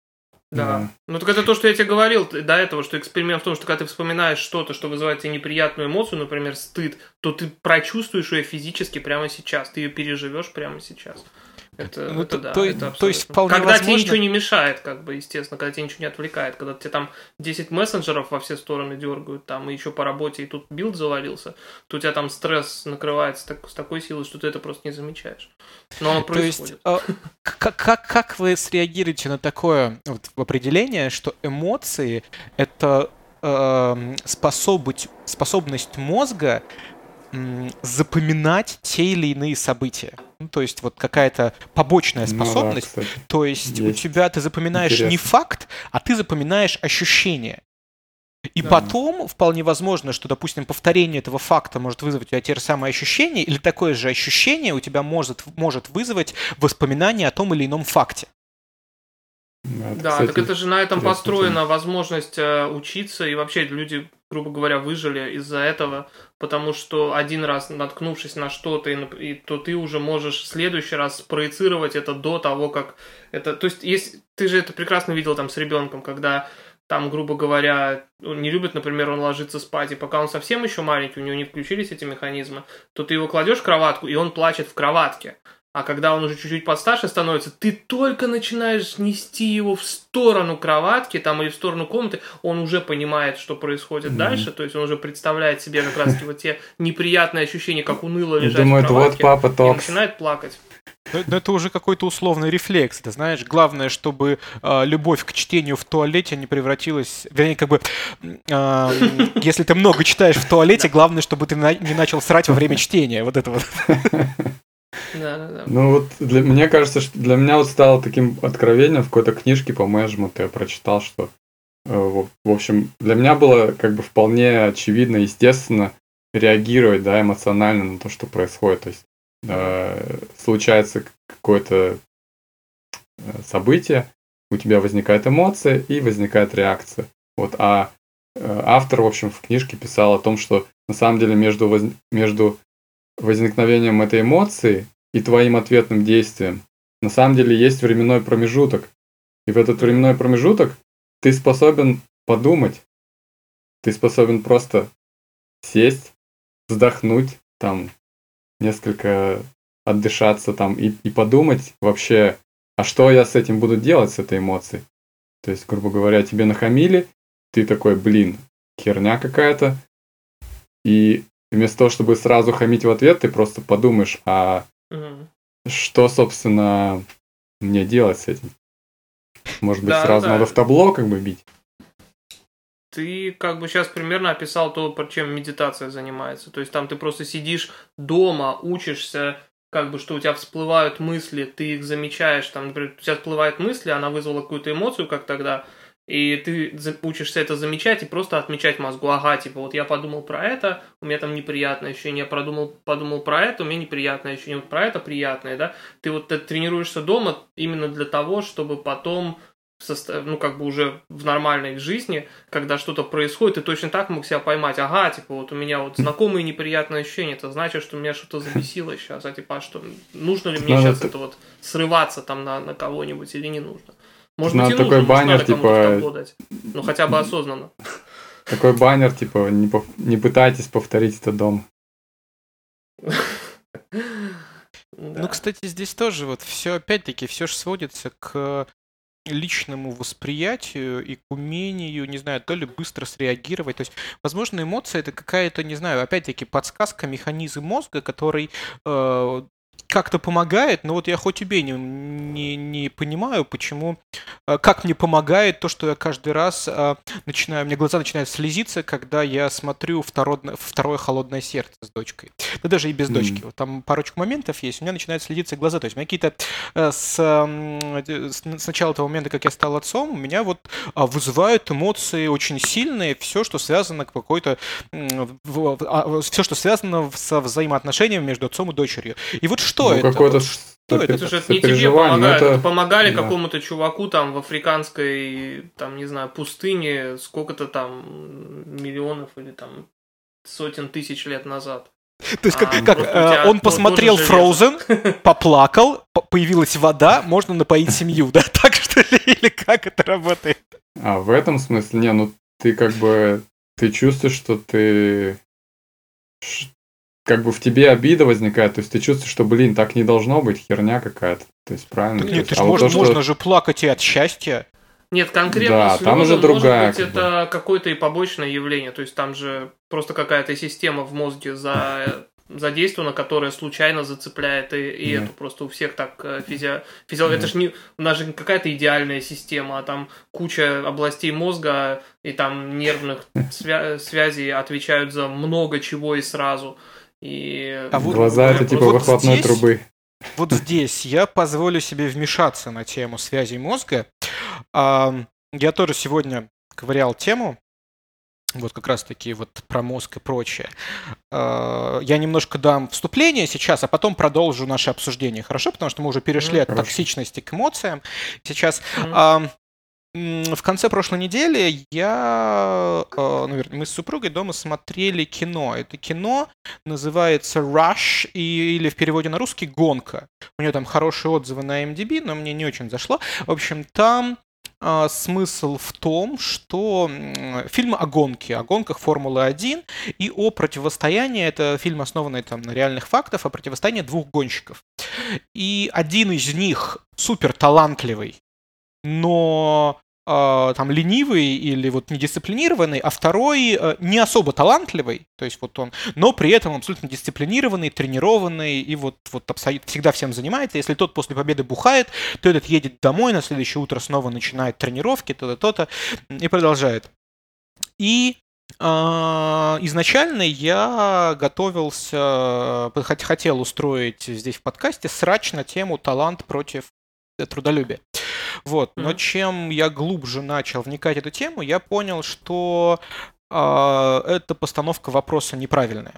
Да. да. Ну так это то, что я тебе говорил до этого, что эксперимент в том, что когда ты вспоминаешь что-то, что вызывает тебе неприятную эмоцию, например, стыд, то ты прочувствуешь ее физически прямо сейчас, ты ее переживешь прямо сейчас. Это, ну, это то, да, то, это то есть вполне Когда возможно... тебе ничего не мешает, как бы, естественно, когда тебе ничего не отвлекает, когда тебе там 10 мессенджеров во все стороны дергают, там, и еще по работе, и тут build завалился, то у тебя там стресс накрывается так, с такой силой, что ты это просто не замечаешь. Но оно происходит. То есть, а, как, как, как вы среагируете на такое вот, определение, что эмоции — это э, способность, способность мозга запоминать те или иные события. Ну, то есть вот какая-то побочная способность. Ну, да, то есть, есть у тебя ты запоминаешь Интересно. не факт, а ты запоминаешь ощущение. И да. потом вполне возможно, что, допустим, повторение этого факта может вызвать у тебя те же самые ощущения, или такое же ощущение у тебя может, может вызвать воспоминание о том или ином факте. Да, да кстати, так это же на этом построена возможность э, учиться, и вообще люди, грубо говоря, выжили из-за этого, потому что один раз наткнувшись на что-то, и, то ты уже можешь в следующий раз проецировать это до того, как это... То есть, есть, ты же это прекрасно видел там с ребенком, когда там, грубо говоря, он не любит, например, он ложится спать, и пока он совсем еще маленький, у него не включились эти механизмы, то ты его кладешь в кроватку, и он плачет в кроватке. А когда он уже чуть-чуть постарше становится, ты только начинаешь нести его в сторону кроватки там или в сторону комнаты, он уже понимает, что происходит mm-hmm. дальше, то есть он уже представляет себе как раз вот те неприятные ощущения, как уныло лежать Думает, в кроватке, вот папа и начинает плакать. Но, но это уже какой-то условный рефлекс, ты знаешь. Главное, чтобы э, любовь к чтению в туалете не превратилась... Вернее, как бы, э, если ты много читаешь в туалете, главное, чтобы ты на, не начал срать во время чтения. Вот это вот. Ну вот для, мне кажется, что для меня вот стало таким откровением в какой-то книжке по менеджменту я прочитал, что э, в общем для меня было как бы вполне очевидно, естественно реагировать, да, эмоционально на то, что происходит. То есть э, случается какое-то э, событие, у тебя возникает эмоция и возникает реакция. Вот, а э, автор, в общем, в книжке писал о том, что на самом деле между, воз... между возникновением этой эмоции и твоим ответным действием. На самом деле есть временной промежуток. И в этот временной промежуток ты способен подумать. Ты способен просто сесть, вздохнуть, там, несколько отдышаться там и, и подумать вообще, а что я с этим буду делать, с этой эмоцией. То есть, грубо говоря, тебе нахамили, ты такой, блин, херня какая-то. И вместо того, чтобы сразу хамить в ответ, ты просто подумаешь, а угу. что, собственно, мне делать с этим? Может быть, да, сразу да. надо в табло как бы бить? Ты как бы сейчас примерно описал то, чем медитация занимается. То есть там ты просто сидишь дома, учишься, как бы, что у тебя всплывают мысли, ты их замечаешь, там, например, у тебя всплывают мысли, она вызвала какую-то эмоцию, как тогда, и ты учишься это замечать и просто отмечать мозгу, ага, типа, вот я подумал про это, у меня там неприятное ощущение, я продумал, подумал про это, у меня неприятное ощущение, вот про это приятное, да, ты вот ты тренируешься дома именно для того, чтобы потом состав, ну, как бы уже в нормальной жизни, когда что-то происходит, ты точно так мог себя поймать, ага, типа, вот у меня вот знакомые неприятные ощущения, это значит, что меня что-то забесило сейчас, а типа, а что, нужно ли мне сейчас это вот срываться там на, на кого-нибудь или не нужно? Может быть, и такой нужно, баннер, типа... Ну, хотя бы осознанно. Такой баннер, типа, не, по... не пытайтесь повторить это дом. Ну, кстати, здесь тоже вот все, опять-таки, все же сводится к личному восприятию и к умению, не знаю, то ли быстро среагировать. То есть, возможно, эмоция это какая-то, не знаю, опять-таки подсказка, механизм мозга, который э, как-то помогает, но вот я хоть убей не, не, не понимаю, почему, э, как мне помогает то, что я каждый раз э, начинаю, мне глаза начинают слезиться, когда я смотрю второе, второе холодное сердце с дочкой. Да даже и без mm-hmm. дочки. Вот там парочку моментов есть, у меня начинают слезиться глаза. То есть у меня какие-то э, с, с, с начала того момента, как я стал отцом, у меня вот а, вызывают эмоции очень сильные, все, что связано какой-то, а, все, что связано со взаимоотношениями между отцом и дочерью. И вот что ну, это? Какое-то что это? Это же не тебе помогает. Это... это помогали да. какому-то чуваку там в африканской, там, не знаю, пустыне сколько-то там миллионов или там сотен тысяч лет назад. То есть, как, а, как э, он посмотрел Frozen, поплакал, появилась вода, можно напоить семью, да? Так что ли? Или как это работает? А, в этом смысле? Не, ну ты как бы, ты чувствуешь, что ты как бы в тебе обида возникает, то есть ты чувствуешь, что, блин, так не должно быть, херня какая-то. То есть правильно. нет, есть, ты а вот можно, то, что... же плакать и от счастья. Нет, конкретно да, там уже другая. Может быть, как это какое-то и побочное явление. То есть там же просто какая-то система в мозге за задействована, которая случайно зацепляет и, и эту просто у всех так физи... физи... Это же не у нас же какая-то идеальная система, а там куча областей мозга и там нервных свя... связей отвечают за много чего и сразу. И... А вот, Глаза это типа вот выхлопной здесь, трубы. Вот здесь я позволю себе вмешаться на тему связей мозга. Я тоже сегодня ковырял тему вот как раз-таки вот про мозг и прочее. Э, я немножко дам вступление сейчас, а потом продолжу наше обсуждение, хорошо? Потому что мы уже перешли от Хорошо. токсичности к эмоциям. Сейчас Мгм. В конце прошлой недели я, э, ну, вернее, мы с супругой дома смотрели кино. Это кино называется Rush и, или в переводе на русский «Гонка». У нее там хорошие отзывы на MDB, но мне не очень зашло. В общем, там а, смысл в том, что фильм о гонке, о гонках Формулы-1 и о противостоянии, это фильм, основанный там на реальных фактах, о противостоянии двух гонщиков. И один из них супер талантливый, но там ленивый или вот недисциплинированный, а второй э, не особо талантливый, то есть вот он, но при этом абсолютно дисциплинированный, тренированный и вот, вот абсолютно всегда всем занимается. Если тот после победы бухает, то этот едет домой, на следующее утро снова начинает тренировки, то-то, то-то, и продолжает. И а, изначально я готовился, э, хот- хотел устроить здесь в подкасте срач на тему талант против трудолюбия. Вот. Но чем я глубже начал вникать в эту тему, я понял, что а, эта постановка вопроса неправильная.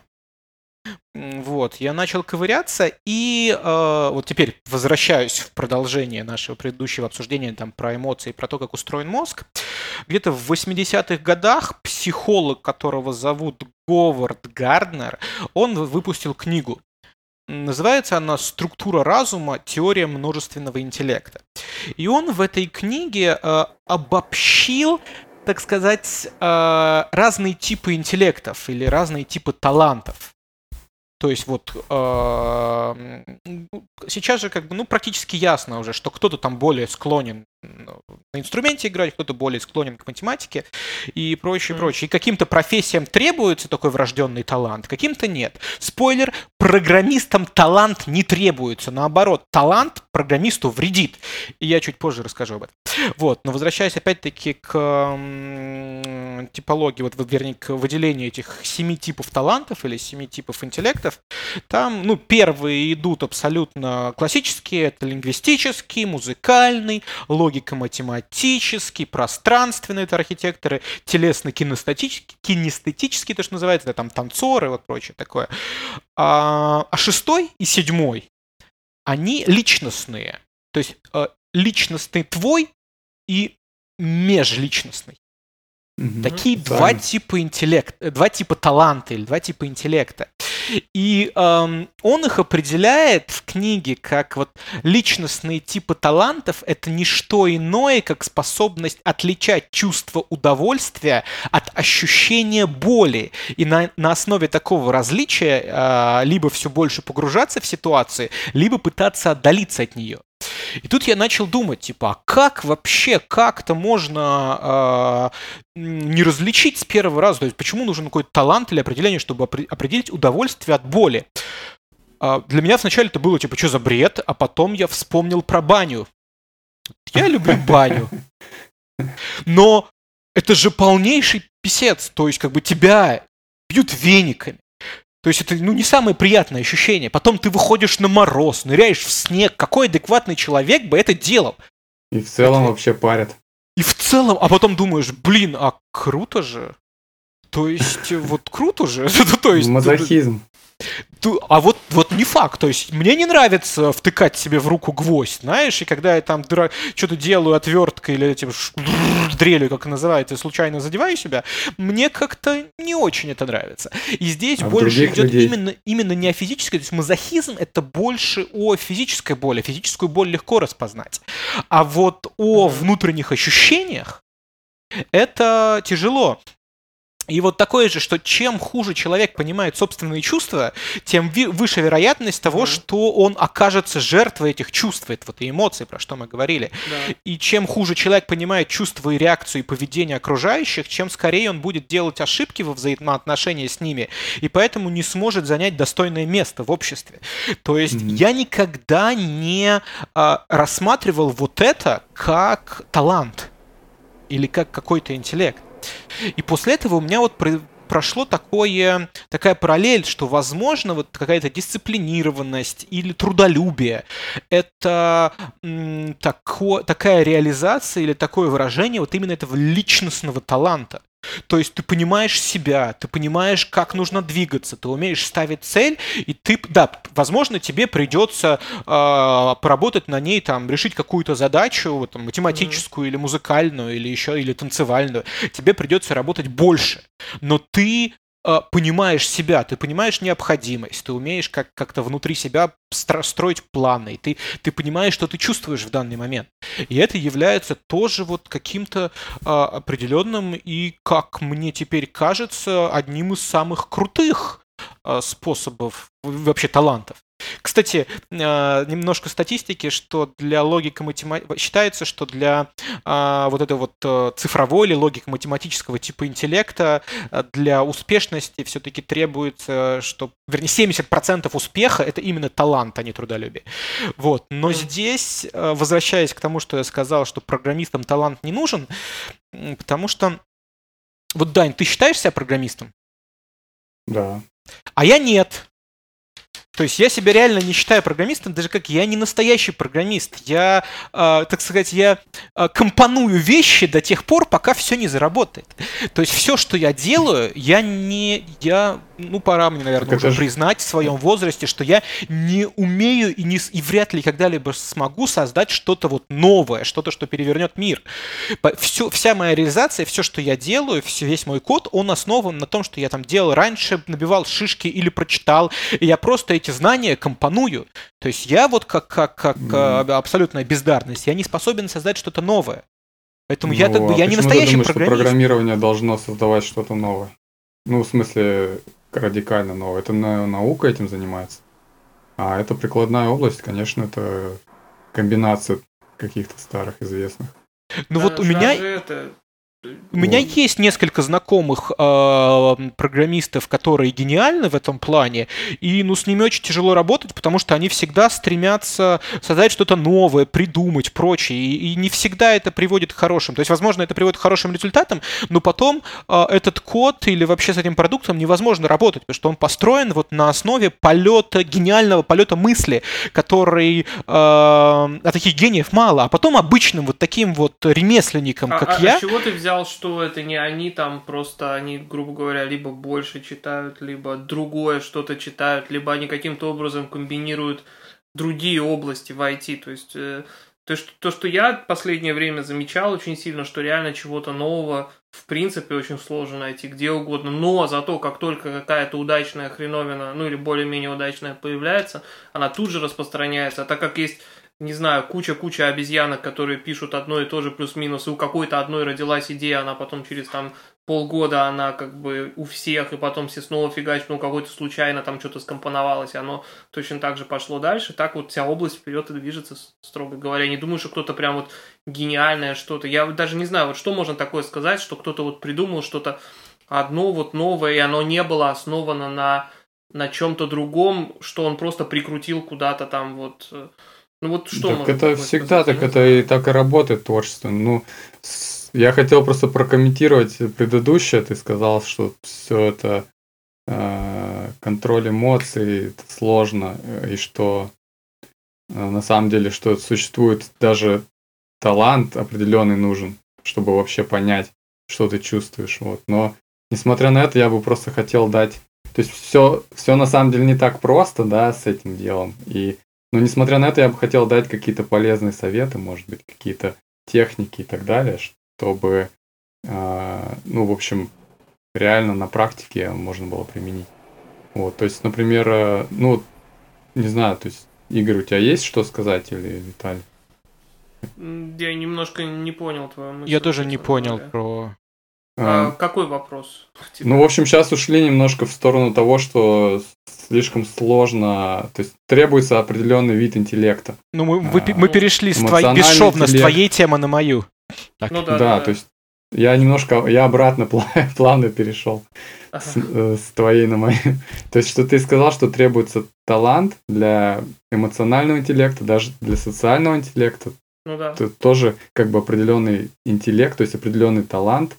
Вот, я начал ковыряться, и э, вот теперь возвращаюсь в продолжение нашего предыдущего обсуждения там, про эмоции, про то, как устроен мозг. Где-то в 80-х годах психолог, которого зовут Говард Гарднер, он вы- выпустил книгу. Называется она «Структура разума. Теория множественного интеллекта». И он в этой книге э, обобщил, так сказать, э, разные типы интеллектов или разные типы талантов. То есть вот э, сейчас же как бы ну практически ясно уже, что кто-то там более склонен на инструменте играть, кто-то более склонен к математике и прочее, Мгм. прочее. И каким-то профессиям требуется такой врожденный талант, каким-то нет. Спойлер, программистам талант не требуется. Наоборот, талант программисту вредит. И я чуть позже расскажу об этом. Вот, но возвращаясь опять-таки к типологии, вот, вернее, к выделению этих семи типов талантов или семи типов интеллектов, там, ну, первые идут абсолютно классические, это лингвистический, музыкальный, логико-математический, пространственный, это архитекторы, телесно-кинестетический, кинестетический, то, что называется, это там танцоры, вот прочее такое. А, а шестой и седьмой, они личностные. То есть э, личностный твой и межличностный. Мгм. Такие Правильно. два типа интеллект, два типа таланта или два типа интеллекта. И эм, он их определяет в книге как вот личностные типы талантов это не что иное, как способность отличать чувство удовольствия от ощущения боли. И на, на основе такого различия э, либо все больше погружаться в ситуации, либо пытаться отдалиться от нее. И тут я начал думать, типа, а как вообще, как-то можно э, не различить с первого раза? То есть почему нужен какой-то талант или определение, чтобы опре- определить удовольствие от боли? А, для меня вначале это было, типа, что за бред? А потом я вспомнил про баню. Я люблю баню. Но это же полнейший писец. То есть, как бы тебя бьют вениками. То есть это ну, не самое приятное ощущение. Потом ты выходишь на мороз, ныряешь в снег. Какой адекватный человек бы это делал? И в целом вообще парят. И в целом, а потом думаешь, блин, а круто же. То есть, э, вот круто же. Ну, То есть, Мазохизм. А вот, вот не факт. То есть мне не нравится втыкать себе в руку гвоздь, знаешь, и когда я там дра- что-то делаю отверткой или этим ш- дрелью, как называется, и случайно задеваю себя, мне как-то не очень это нравится. И здесь А больше идет людей? именно, именно не о физической, то есть мазохизм это больше о физической боли. Физическую боль легко распознать. А вот о внутренних ощущениях это тяжело. И вот такое же, что чем хуже человек понимает собственные чувства, тем выше вероятность того, Мгм. что он окажется жертвой этих чувств, это вот и эмоций, про что мы говорили. Да. И чем хуже человек понимает чувства и реакцию и поведение окружающих, чем скорее он будет делать ошибки во взаимоотношении с ними, и поэтому не сможет занять достойное место в обществе. То есть Мгм. я никогда не а, рассматривал вот это как талант или как какой-то интеллект. И после этого у меня вот про- прошло такое, такая параллель, что, возможно, вот какая-то дисциплинированность или трудолюбие — это тако- такая реализация или такое выражение вот именно этого личностного таланта. То есть ты понимаешь себя, ты понимаешь, как нужно двигаться, ты умеешь ставить цель, и ты, да, возможно, тебе придется э, поработать на ней, там, решить какую-то задачу, там, математическую mm-hmm. или музыкальную, или еще, или танцевальную. Тебе придется работать больше, но ты понимаешь себя, ты понимаешь необходимость, ты умеешь как- как-то внутри себя стро- строить планы, ты, ты понимаешь, что ты чувствуешь в данный момент. И это является тоже вот каким-то э, определенным и, как мне теперь кажется, одним из самых крутых э, способов, вообще талантов. Кстати, а, немножко статистики, что для логики математики считается, что для а, вот этого вот э, цифровой или логики математического типа интеллекта э, для успешности все-таки требуется, что, вернее, 70% успеха это именно талант, а не трудолюбие. Вот. Но здесь, э, возвращаясь к тому, что я сказал, что программистам талант не нужен, потому что вот, Дань, ты считаешь себя программистом? Да. А я нет. То есть я себя реально не считаю программистом, даже как я не настоящий программист. Я, э, так сказать, я э, компоную вещи до тех пор, пока все не заработает. То есть все, что я делаю, я не, я, ну пора мне, наверное, так уже же... признать в своем возрасте, что я не умею и не и вряд ли когда-либо смогу создать что-то вот новое, что-то, что перевернет мир. Все, вся моя реализация, все, что я делаю, весь мой код, он основан на том, что я там делал раньше, набивал шишки или прочитал. И я просто эти эти знания компоную. То есть я вот как, как, как mm. абсолютная бездарность, я не способен создать что-то новое. Поэтому ну, я, как бы, а я не настоящий думаешь, программист. Что программирование должно создавать что-то новое. Ну, в смысле, радикально новое. Это наука этим занимается. А это прикладная область, конечно, это комбинация каких-то старых известных. Ну вот у меня... Это у меня есть несколько знакомых э, программистов, которые гениальны в этом плане, и ну с ними очень тяжело работать, потому что они всегда стремятся создать что-то новое, придумать, прочее, и, и не всегда это приводит к хорошим. То есть, возможно, это приводит к хорошим результатам, но потом э, этот код или вообще с этим продуктом невозможно работать, потому что он построен вот на основе полета, гениального полета мысли, который э, а таких гениев мало, а потом обычным вот таким вот ремесленникам, а, как а, я. А чего ты взял сказал, что это не они там, просто они, грубо говоря, либо больше читают, либо другое что-то читают, либо они каким-то образом комбинируют другие области в IT. То есть э, то, что, то, что я в последнее время замечал очень сильно, что реально чего-то нового в принципе очень сложно найти где угодно, но зато как только какая-то удачная хреновина, ну или более-менее удачная появляется, она тут же распространяется. А так как есть не знаю, куча-куча обезьянок, которые пишут одно и то же плюс-минус, и у какой-то одной родилась идея, она потом через там полгода она как бы у всех, и потом все снова фигачат, ну, какой-то случайно там что-то скомпоновалось, и оно точно так же пошло дальше. Так вот вся область вперед и движется, строго говоря. Не думаю, что кто-то прям вот гениальное что-то. Я даже не знаю, вот что можно такое сказать, что кто-то вот придумал что-то одно вот новое, и оно не было основано на, на чем-то другом, что он просто прикрутил куда-то там вот э, ну вот что так это всегда так это и так и работает творчество. Ну, я хотел просто прокомментировать предыдущее. Ты сказал, что все это э, контроль эмоций это сложно, э, и что э, на самом деле, что существует даже талант определенный нужен, чтобы вообще понять, что ты чувствуешь. Вот. Но несмотря на это, я бы просто хотел дать. То есть все, все на самом деле не так просто, да, с этим делом. И но несмотря на это, я бы хотел дать какие-то полезные советы, может быть, какие-то техники и так далее, чтобы, э, ну, в общем, реально на практике можно было применить. Вот, то есть, например, э, ну, не знаю, то есть, Игорь, у тебя есть что сказать или Виталий? Я немножко не понял твою мысль. Я тоже не понял говоря. про... А, какой вопрос? Ну, в общем, сейчас ушли немножко в сторону того, что слишком сложно, то есть требуется определенный вид интеллекта. Ну, мы, вы, а, мы перешли с твоей, бесшовно интеллект. с твоей темы на мою. Так. Ну, да, да, да, то есть я немножко, я обратно плавно перешел ага. с, э, с твоей на мою. То есть, что ты сказал, что требуется талант для эмоционального интеллекта, даже для социального интеллекта. Ну да. Это тоже как бы определенный интеллект, то есть определенный талант,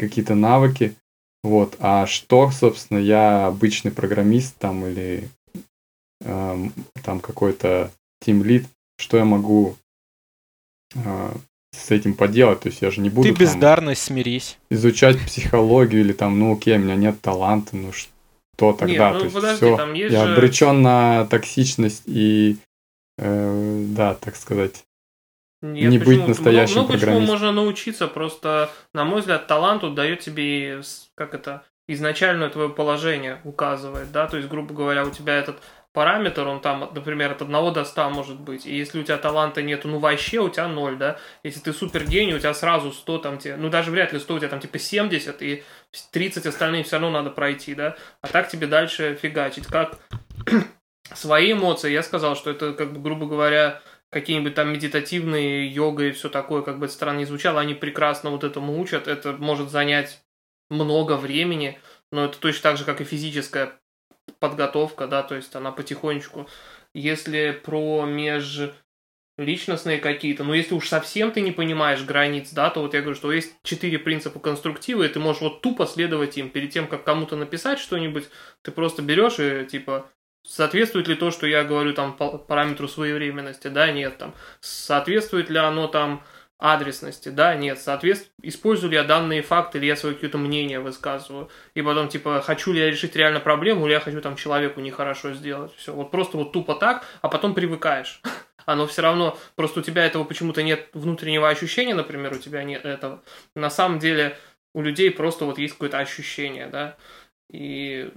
какие-то навыки. Вот. А что, собственно, я обычный программист там или э, там какой-то тим лид, что я могу э, с этим поделать. То есть я же не буду Ты там бездарность, смирись. изучать психологию или там, ну окей, у меня нет таланта, ну что тогда? ну, То есть подожди, всё, там есть я же- обречен на токсичность и, э, да, так сказать. Нет, не почему? быть настоящим много, много чему можно научиться, просто, на мой взгляд, талант дает тебе, как это, изначальное твое положение указывает, да, то есть, грубо говоря, у тебя этот параметр, он там, например, от 1 до 100 может быть, и если у тебя таланта нету, ну, вообще у тебя 0, да, если ты супер гений, у тебя сразу 100 там тебе, ну, даже вряд ли 100, у тебя там типа 70, и 30 остальные все равно надо пройти, да, а так тебе дальше фигачить, как свои эмоции, я сказал, что это, как бы, грубо говоря, какие-нибудь там медитативные йога и все такое, как бы это странно не звучало, они прекрасно вот этому учат, это может занять много времени, но это точно так же, как и физическая подготовка, да, то есть она потихонечку. Если про межличностные какие-то, ну если уж совсем ты не понимаешь границ, да, то вот я говорю, что есть четыре принципа конструктива, и ты можешь вот тупо следовать им перед тем, как кому-то написать что-нибудь, ты просто берешь и типа Соответствует ли то, что я говорю там по параметру своевременности? Да, нет. Там, соответствует ли оно там адресности? Да, нет. Соответствует, использую ли я данные факты, или я свое какое-то мнение высказываю? И потом, типа, хочу ли я решить реально проблему, или я хочу там человеку нехорошо сделать? Все. Вот просто вот тупо так, а потом привыкаешь. Оно все равно, просто у тебя этого почему-то нет внутреннего ощущения, например, у тебя нет этого. На самом деле у людей просто вот есть какое-то ощущение, да, и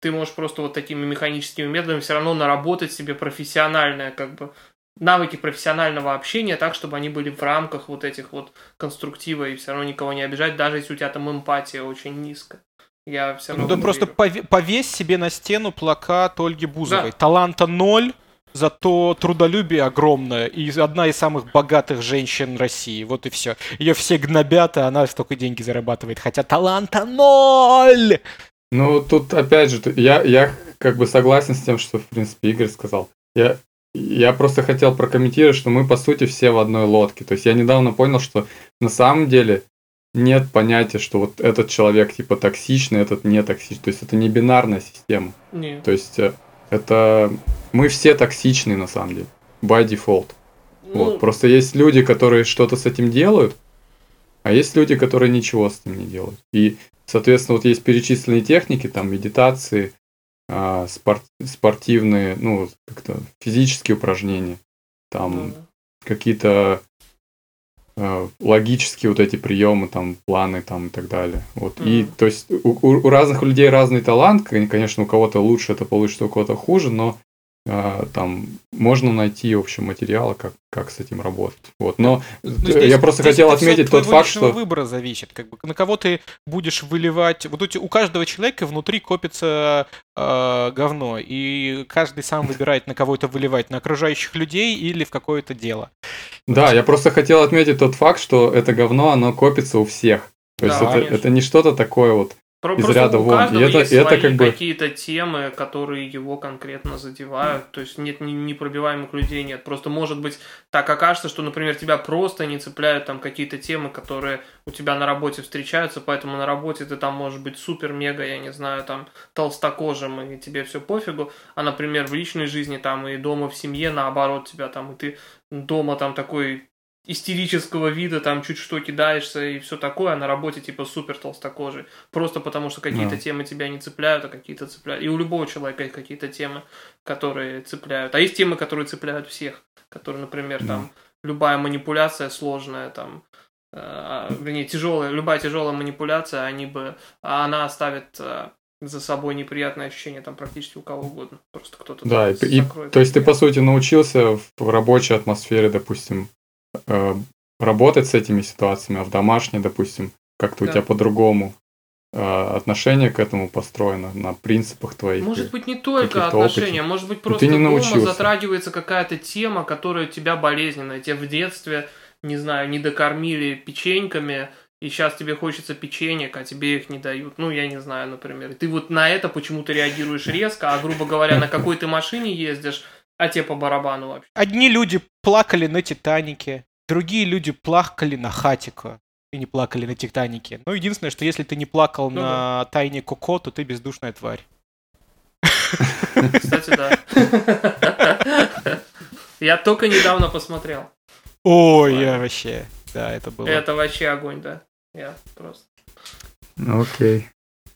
ты можешь просто вот такими механическими методами все равно наработать себе профессиональное, как бы, навыки профессионального общения так, чтобы они были в рамках вот этих вот конструктива и все равно никого не обижать, даже если у тебя там эмпатия очень низкая. Я все равно Ну да просто верю. пове- повесь себе на стену плакат Ольги Бузовой. Да. Таланта ноль, зато трудолюбие огромное. И одна из самых богатых женщин России. Вот и все. Ее все гнобят, а она столько деньги зарабатывает. Хотя таланта ноль! Ну, тут опять же, я, я как бы согласен с тем, что, в принципе, Игорь сказал. Я, я просто хотел прокомментировать, что мы, по сути, все в одной лодке. То есть я недавно понял, что на самом деле нет понятия, что вот этот человек типа токсичный, этот не токсичный. То есть это не бинарная система. Не. То есть э, это мы все токсичные на самом деле. By default. Ну, Вот. Просто есть люди, которые что-то с этим делают, а есть люди, которые ничего с этим не делают. И, соответственно, вот есть перечисленные техники, там, медитации, а, спор- спортивные, ну, как-то физические упражнения, там, ну, какие-то а, логические вот эти приемы, там, планы, там, и так далее. Вот. И, Мгм. то есть, у, у- разных людей разный талант, кон- конечно, у кого-то лучше это получится, у кого-то хуже, но там можно найти, в общем, материалы, как, как с этим работать. Вот. Но Ну, здесь- я просто здесь хотел отметить от тот факт, что... выбора зависит. Как бы, на кого ты будешь выливать... Вот у, у каждого человека внутри копится э, говно, и каждый сам выбирает, на кого это выливать, на окружающих людей или в какое-то дело. Да, я просто хотел отметить тот факт, что это говно, оно копится у всех. То есть Да, это, конечно. это не что-то такое вот. Про- из ряда у вон. И каждого это- есть это как бы- какие-то темы, которые его конкретно задевают. То есть нет непробиваемых людей, нет. Просто может быть так окажется, что, например, тебя просто не цепляют там какие-то темы, которые у тебя на работе встречаются, поэтому на работе ты там можешь быть супер-мега, я не знаю, там толстокожим, и тебе все пофигу. А, например, в личной жизни там и дома в семье, наоборот, тебя там, и ты дома там такой истерического вида, там чуть что кидаешься и все такое, а на работе типа супер толстокожий. Просто потому что какие-то Да. темы тебя не цепляют, а какие-то цепляют. И у любого человека есть какие-то темы, которые цепляют. А есть темы, которые цепляют всех. Которые, например, Да. там любая манипуляция сложная, там, э, вернее, тяжелая, любая тяжелая манипуляция, они бы, а она оставит э, за собой неприятное ощущение там практически у кого угодно. Просто кто-то Да, и, и- то есть ты, по сути, научился в рабочей атмосфере, допустим, э, работать с этими ситуациями, а в домашней, допустим, как-то у Да. тебя по-другому э, отношение к этому построено, на принципах твоих. Может быть, не только отношения, опытов. может быть, Но просто ты не дома научился. затрагивается какая-то тема, которая у тебя болезненная. Тебе в детстве, не знаю, не докормили печеньками, и сейчас тебе хочется печенек, а тебе их не дают. Ну, я не знаю, например. Ты вот на это почему-то реагируешь резко, а, грубо говоря, на какой ты машине ездишь, а тебе по барабану вообще. Одни люди плакали на Титанике, другие люди плакали на Хатико и не плакали на Титанике. Ну, единственное, что если ты не плакал Ну на Тайне Коко, то ты бездушная тварь. Кстати, да. Я только недавно посмотрел. Ой, я вообще, да, это было. Это вообще огонь, да. Я просто. Ну, окей.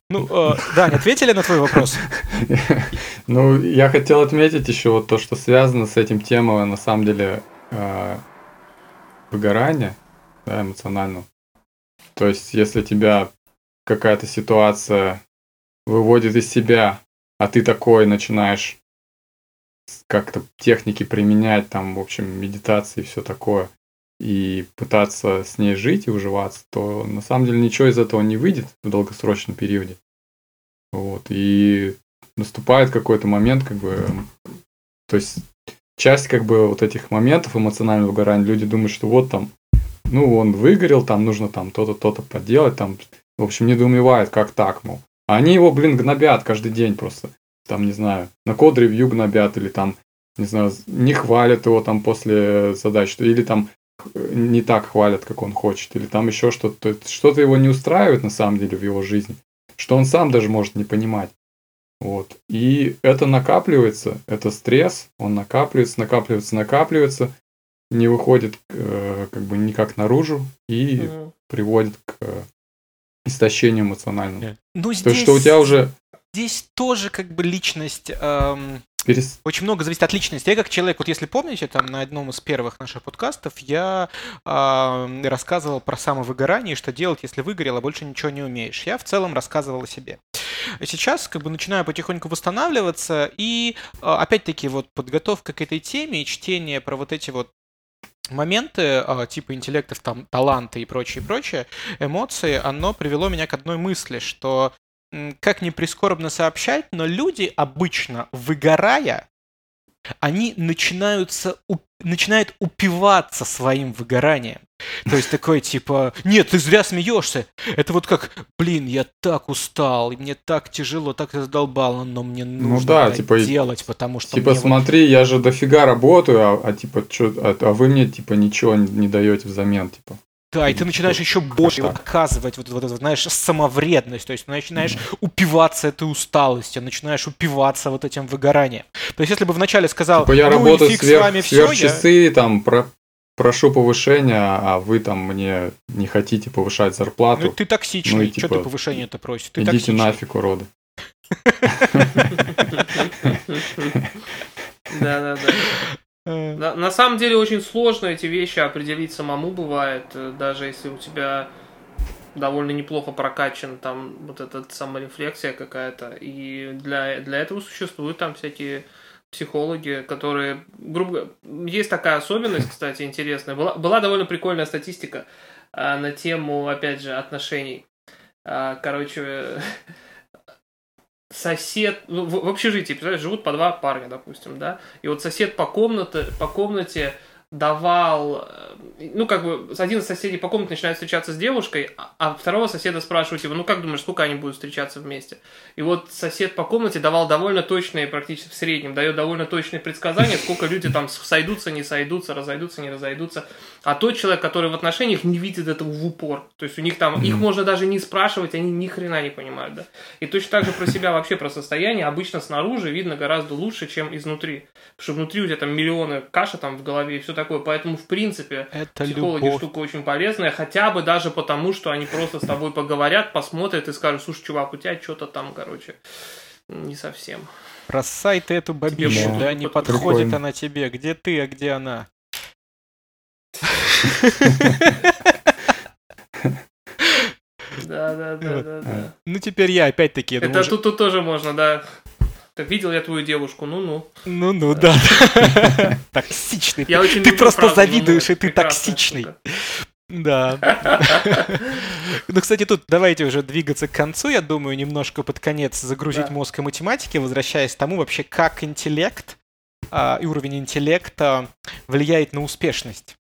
Ну, э, Дань, ответили на твой вопрос? Ну, я хотел отметить еще вот то, что связано с этим тема, на самом деле, э, выгорания да, эмоционального. То есть, если тебя какая-то ситуация выводит из себя, а ты такой начинаешь как-то техники применять, там, в общем, медитации и все такое, и пытаться с ней жить и уживаться, то на самом деле ничего из этого не выйдет в долгосрочном периоде. Вот. И наступает какой-то момент, как бы, то есть часть как бы вот этих моментов эмоционального выгорания, люди думают, что вот там, ну, он выгорел, там нужно там то-то, то-то поделать, там, в общем, недоумевают, как так, мол. А они его, блин, гнобят каждый день просто. Там, не знаю, на код-ревью гнобят, или там, не знаю, не хвалят его там после задач, или там не так хвалят, как он хочет, или там еще что-то, что-то его не устраивает на самом деле в его жизни, что он сам даже может не понимать. Вот. И это накапливается, это стресс, он накапливается, накапливается, накапливается, не выходит э, как бы никак наружу и mm приводит к э, истощению эмоциональному. Ну, здесь, То есть, что у тебя уже... Здесь тоже как бы личность эм, Перес... Очень много зависит от личности. Я как человек, вот если помните, там на одном из первых наших подкастов я э, рассказывал про самовыгорание, что делать, если выгорел, а больше ничего не умеешь. Я в целом рассказывал о себе. Сейчас как бы начинаю потихоньку восстанавливаться, и э, опять-таки вот подготовка к этой теме и чтение про вот эти вот моменты э, типа интеллектов, там, таланта и прочее, прочее, эмоции, оно привело меня к одной мысли, что как ни прискорбно сообщать, но люди обычно, выгорая, они начинаются, начинают упиваться своим выгоранием. То есть такой типа, нет, ты зря смеешься. Это вот как, блин, я так устал, и мне так тяжело, так задолбало, но мне ну нужно ну, да, типа, делать, потому что Типа смотри, вот... я же дофига работаю, а, а типа, чё, а, а вы мне типа ничего не, не даете взамен, типа. Да, и ты начинаешь еще больше показывать вот, вот, вот, знаешь, самовредность, то есть начинаешь mm-hmm. упиваться этой усталостью, начинаешь упиваться вот этим выгоранием. То есть если бы вначале сказал, типа я ну работаю фиг сверх, с вами все, часы, я... там, про, прошу повышения, а вы там мне не хотите повышать зарплату. Ну ты токсичный, ну, и, типа, что ты повышение-то просишь? Ты идите токсичный. нафиг, уроды. Да-да-да. Э. На, на самом деле очень сложно эти вещи определить самому бывает, э, даже если у тебя довольно неплохо прокачан там вот эта саморефлексия какая-то. И для, для этого существуют там всякие психологи, которые, грубо есть такая особенность, кстати, интересная. Была, была довольно прикольная статистика а, на тему, опять же, отношений. А, короче, сосед, в, в общежитии, представляешь, живут по два парня, допустим, да, и вот сосед по комнате, по комнате давал, э, ну, как бы, один из соседей по комнате начинает встречаться с девушкой, а, а второго соседа спрашивают его, ну, как думаешь, сколько они будут встречаться вместе? И вот сосед по комнате давал довольно точные, практически в среднем, дает довольно точные предсказания, сколько люди там сойдутся, не сойдутся, разойдутся, не разойдутся. А тот человек, который в отношениях, не видит этого в упор. То есть у них там, их можно даже не спрашивать, они ни хрена не понимают, да. И точно так же про себя вообще, про состояние, обычно снаружи видно гораздо лучше, чем изнутри. Потому что внутри у тебя там миллионы каша там в голове и все такое. Поэтому, в принципе, Это психологи любовь. штука очень полезная, хотя бы даже потому, что они просто с тобой поговорят, посмотрят и скажут, слушай, чувак, у тебя что-то там, короче, не совсем. Бросай ты эту бабищу, да, да не подходит Прикольно. она тебе. Где ты, а где она? Да, да, да, да, да. Ну теперь я опять-таки. Это тут тоже можно, да. Видел я твою девушку, ну-ну. Ну-ну, да. Токсичный. Ты просто завидуешь, и ты токсичный. Да. Ну, кстати, тут давайте уже двигаться к концу, я думаю, немножко под конец загрузить мозг и математики, возвращаясь к тому вообще, как интеллект а, и уровень интеллекта влияет на успешность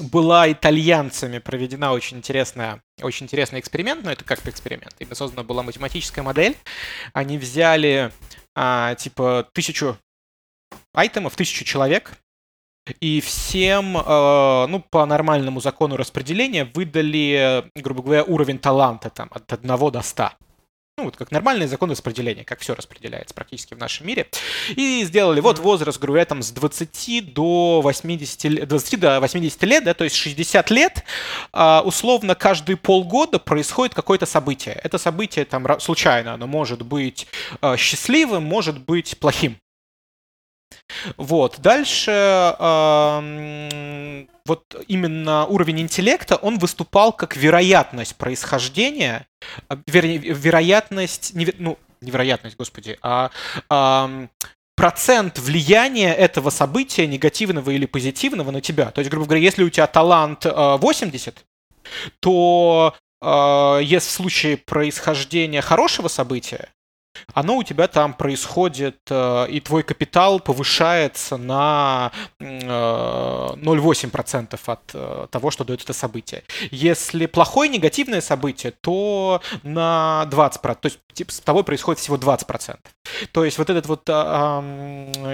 была итальянцами проведена очень интересная, очень интересный эксперимент, но это как-то эксперимент. Ими создана была математическая модель. Они взяли а, типа тысячу айтемов, тысячу человек, и всем, э, ну, по нормальному закону распределения выдали, грубо говоря, уровень таланта там от 1 до 100. Ну, вот как нормальные законы распределения, как все распределяется практически в нашем мире. И сделали вот возраст, грубо говоря, там с 20 до 80, 20 до 80 лет, да, то есть 60 лет, а, условно, каждые полгода происходит какое-то событие. Это событие там случайно, оно может быть а, счастливым, может быть плохим. Вот. Дальше вот именно уровень интеллекта, он выступал как вероятность происхождения, а, вернее, вероятность, не, ну, невероятность, господи, а э, процент влияния этого события, негативного или позитивного, на тебя. То есть, грубо говоря, если у тебя талант э, 80, то э, если в случае происхождения хорошего события, оно у тебя там происходит, э, и твой капитал повышается на 0,8% от э, того, что дает это событие. Если плохое негативное событие, то на 20%, то есть типа, с тобой происходит всего 20%. То есть вот этот вот а,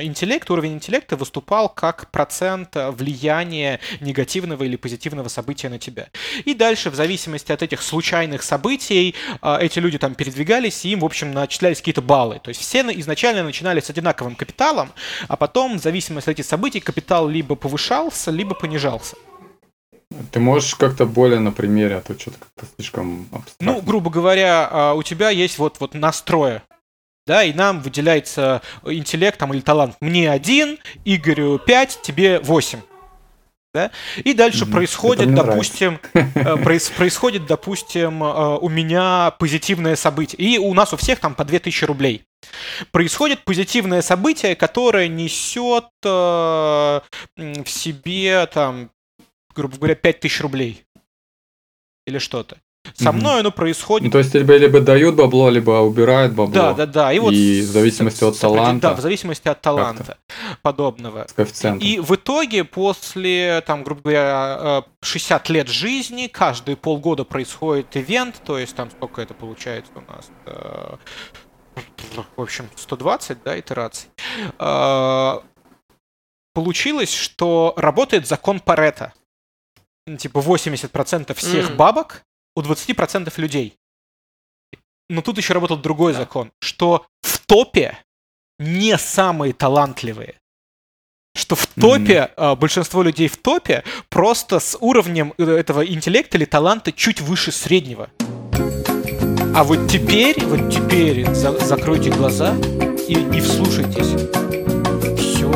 интеллект, уровень интеллекта выступал как процент влияния негативного или позитивного события на тебя. И дальше, в зависимости от этих случайных событий, а, эти люди там передвигались, и им, в общем, начислялись какие-то баллы. То есть все изначально начинали с одинаковым капиталом, а потом, в зависимости от этих событий, капитал либо повышался, либо понижался. Ты можешь как-то более на примере, а то что-то как-то слишком абстрактно. Ну, грубо говоря, а, у тебя есть вот, вот настроя да, и нам выделяется интеллект там, или талант. Мне один, Игорю пять, тебе восемь. Да? И дальше mm-hmm. происходит, допустим, э, происходит, допустим, э, у меня позитивное событие. И у нас у всех там по 2000 рублей. Происходит позитивное событие, которое несет э, в себе, там, грубо говоря, 5000 рублей. Или что-то. Со мной оно происходит. Ну, то есть тебе либо дают бабло, либо убирают бабло. Да, да, да. И, вот и в зависимости от таланта. Да, в зависимости от таланта подобного. С коэффициентом. И в итоге после, там, грубо говоря, 60 э, лет жизни, каждые полгода происходит ивент, то есть там сколько это получается у нас? Э, в общем, 120, да, итераций. Э, получилось, что работает закон Парета. Типа 80% всех mm. бабок у 20% людей. Но тут еще работал другой да. закон, что в топе не самые талантливые. Что в топе, mm-hmm. большинство людей в топе просто с уровнем э, этого интеллекта или таланта чуть выше среднего. А вот теперь, вот теперь за, закройте глаза и, и вслушайтесь. Все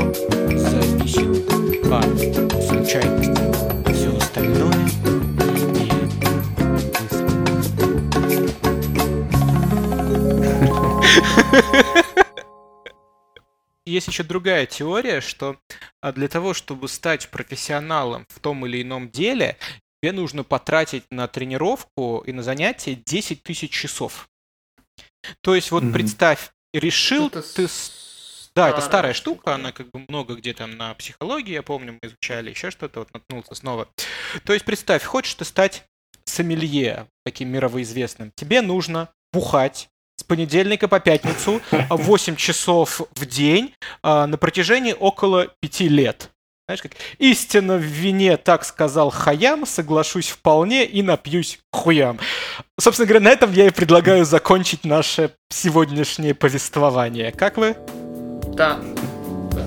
зависит от случайности. Есть еще другая теория, что а, для того, чтобы стать профессионалом в том или ином деле, тебе нужно потратить на тренировку и на занятия 10 тысяч часов. То есть вот mm-hmm. представь, решил это ты... Да, это старая штука, она как бы много где там на психологии, я помню, мы изучали еще что-то, вот наткнулся снова. То есть представь, хочешь ты стать сомелье, таким мировоизвестным, тебе нужно бухать, с понедельника по пятницу 8 часов в день а, на протяжении около 5 лет. Знаешь, как истина в вине, так сказал Хаям, соглашусь вполне и напьюсь хуям. Собственно говоря, на этом я и предлагаю закончить наше сегодняшнее повествование. Как вы? Да. да.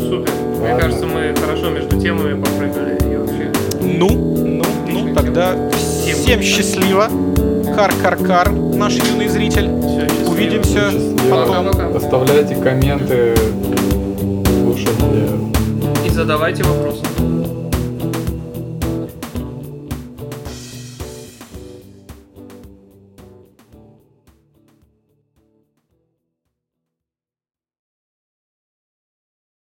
Супер. Ладно. Мне кажется, мы хорошо между темами попрыгали и вообще. Ну, ну, ну, тогда всем, всем счастливо. Кар-кар-кар, наш юный зритель. Все, Увидимся потом. Оставляйте комменты, слушайте. И задавайте вопросы.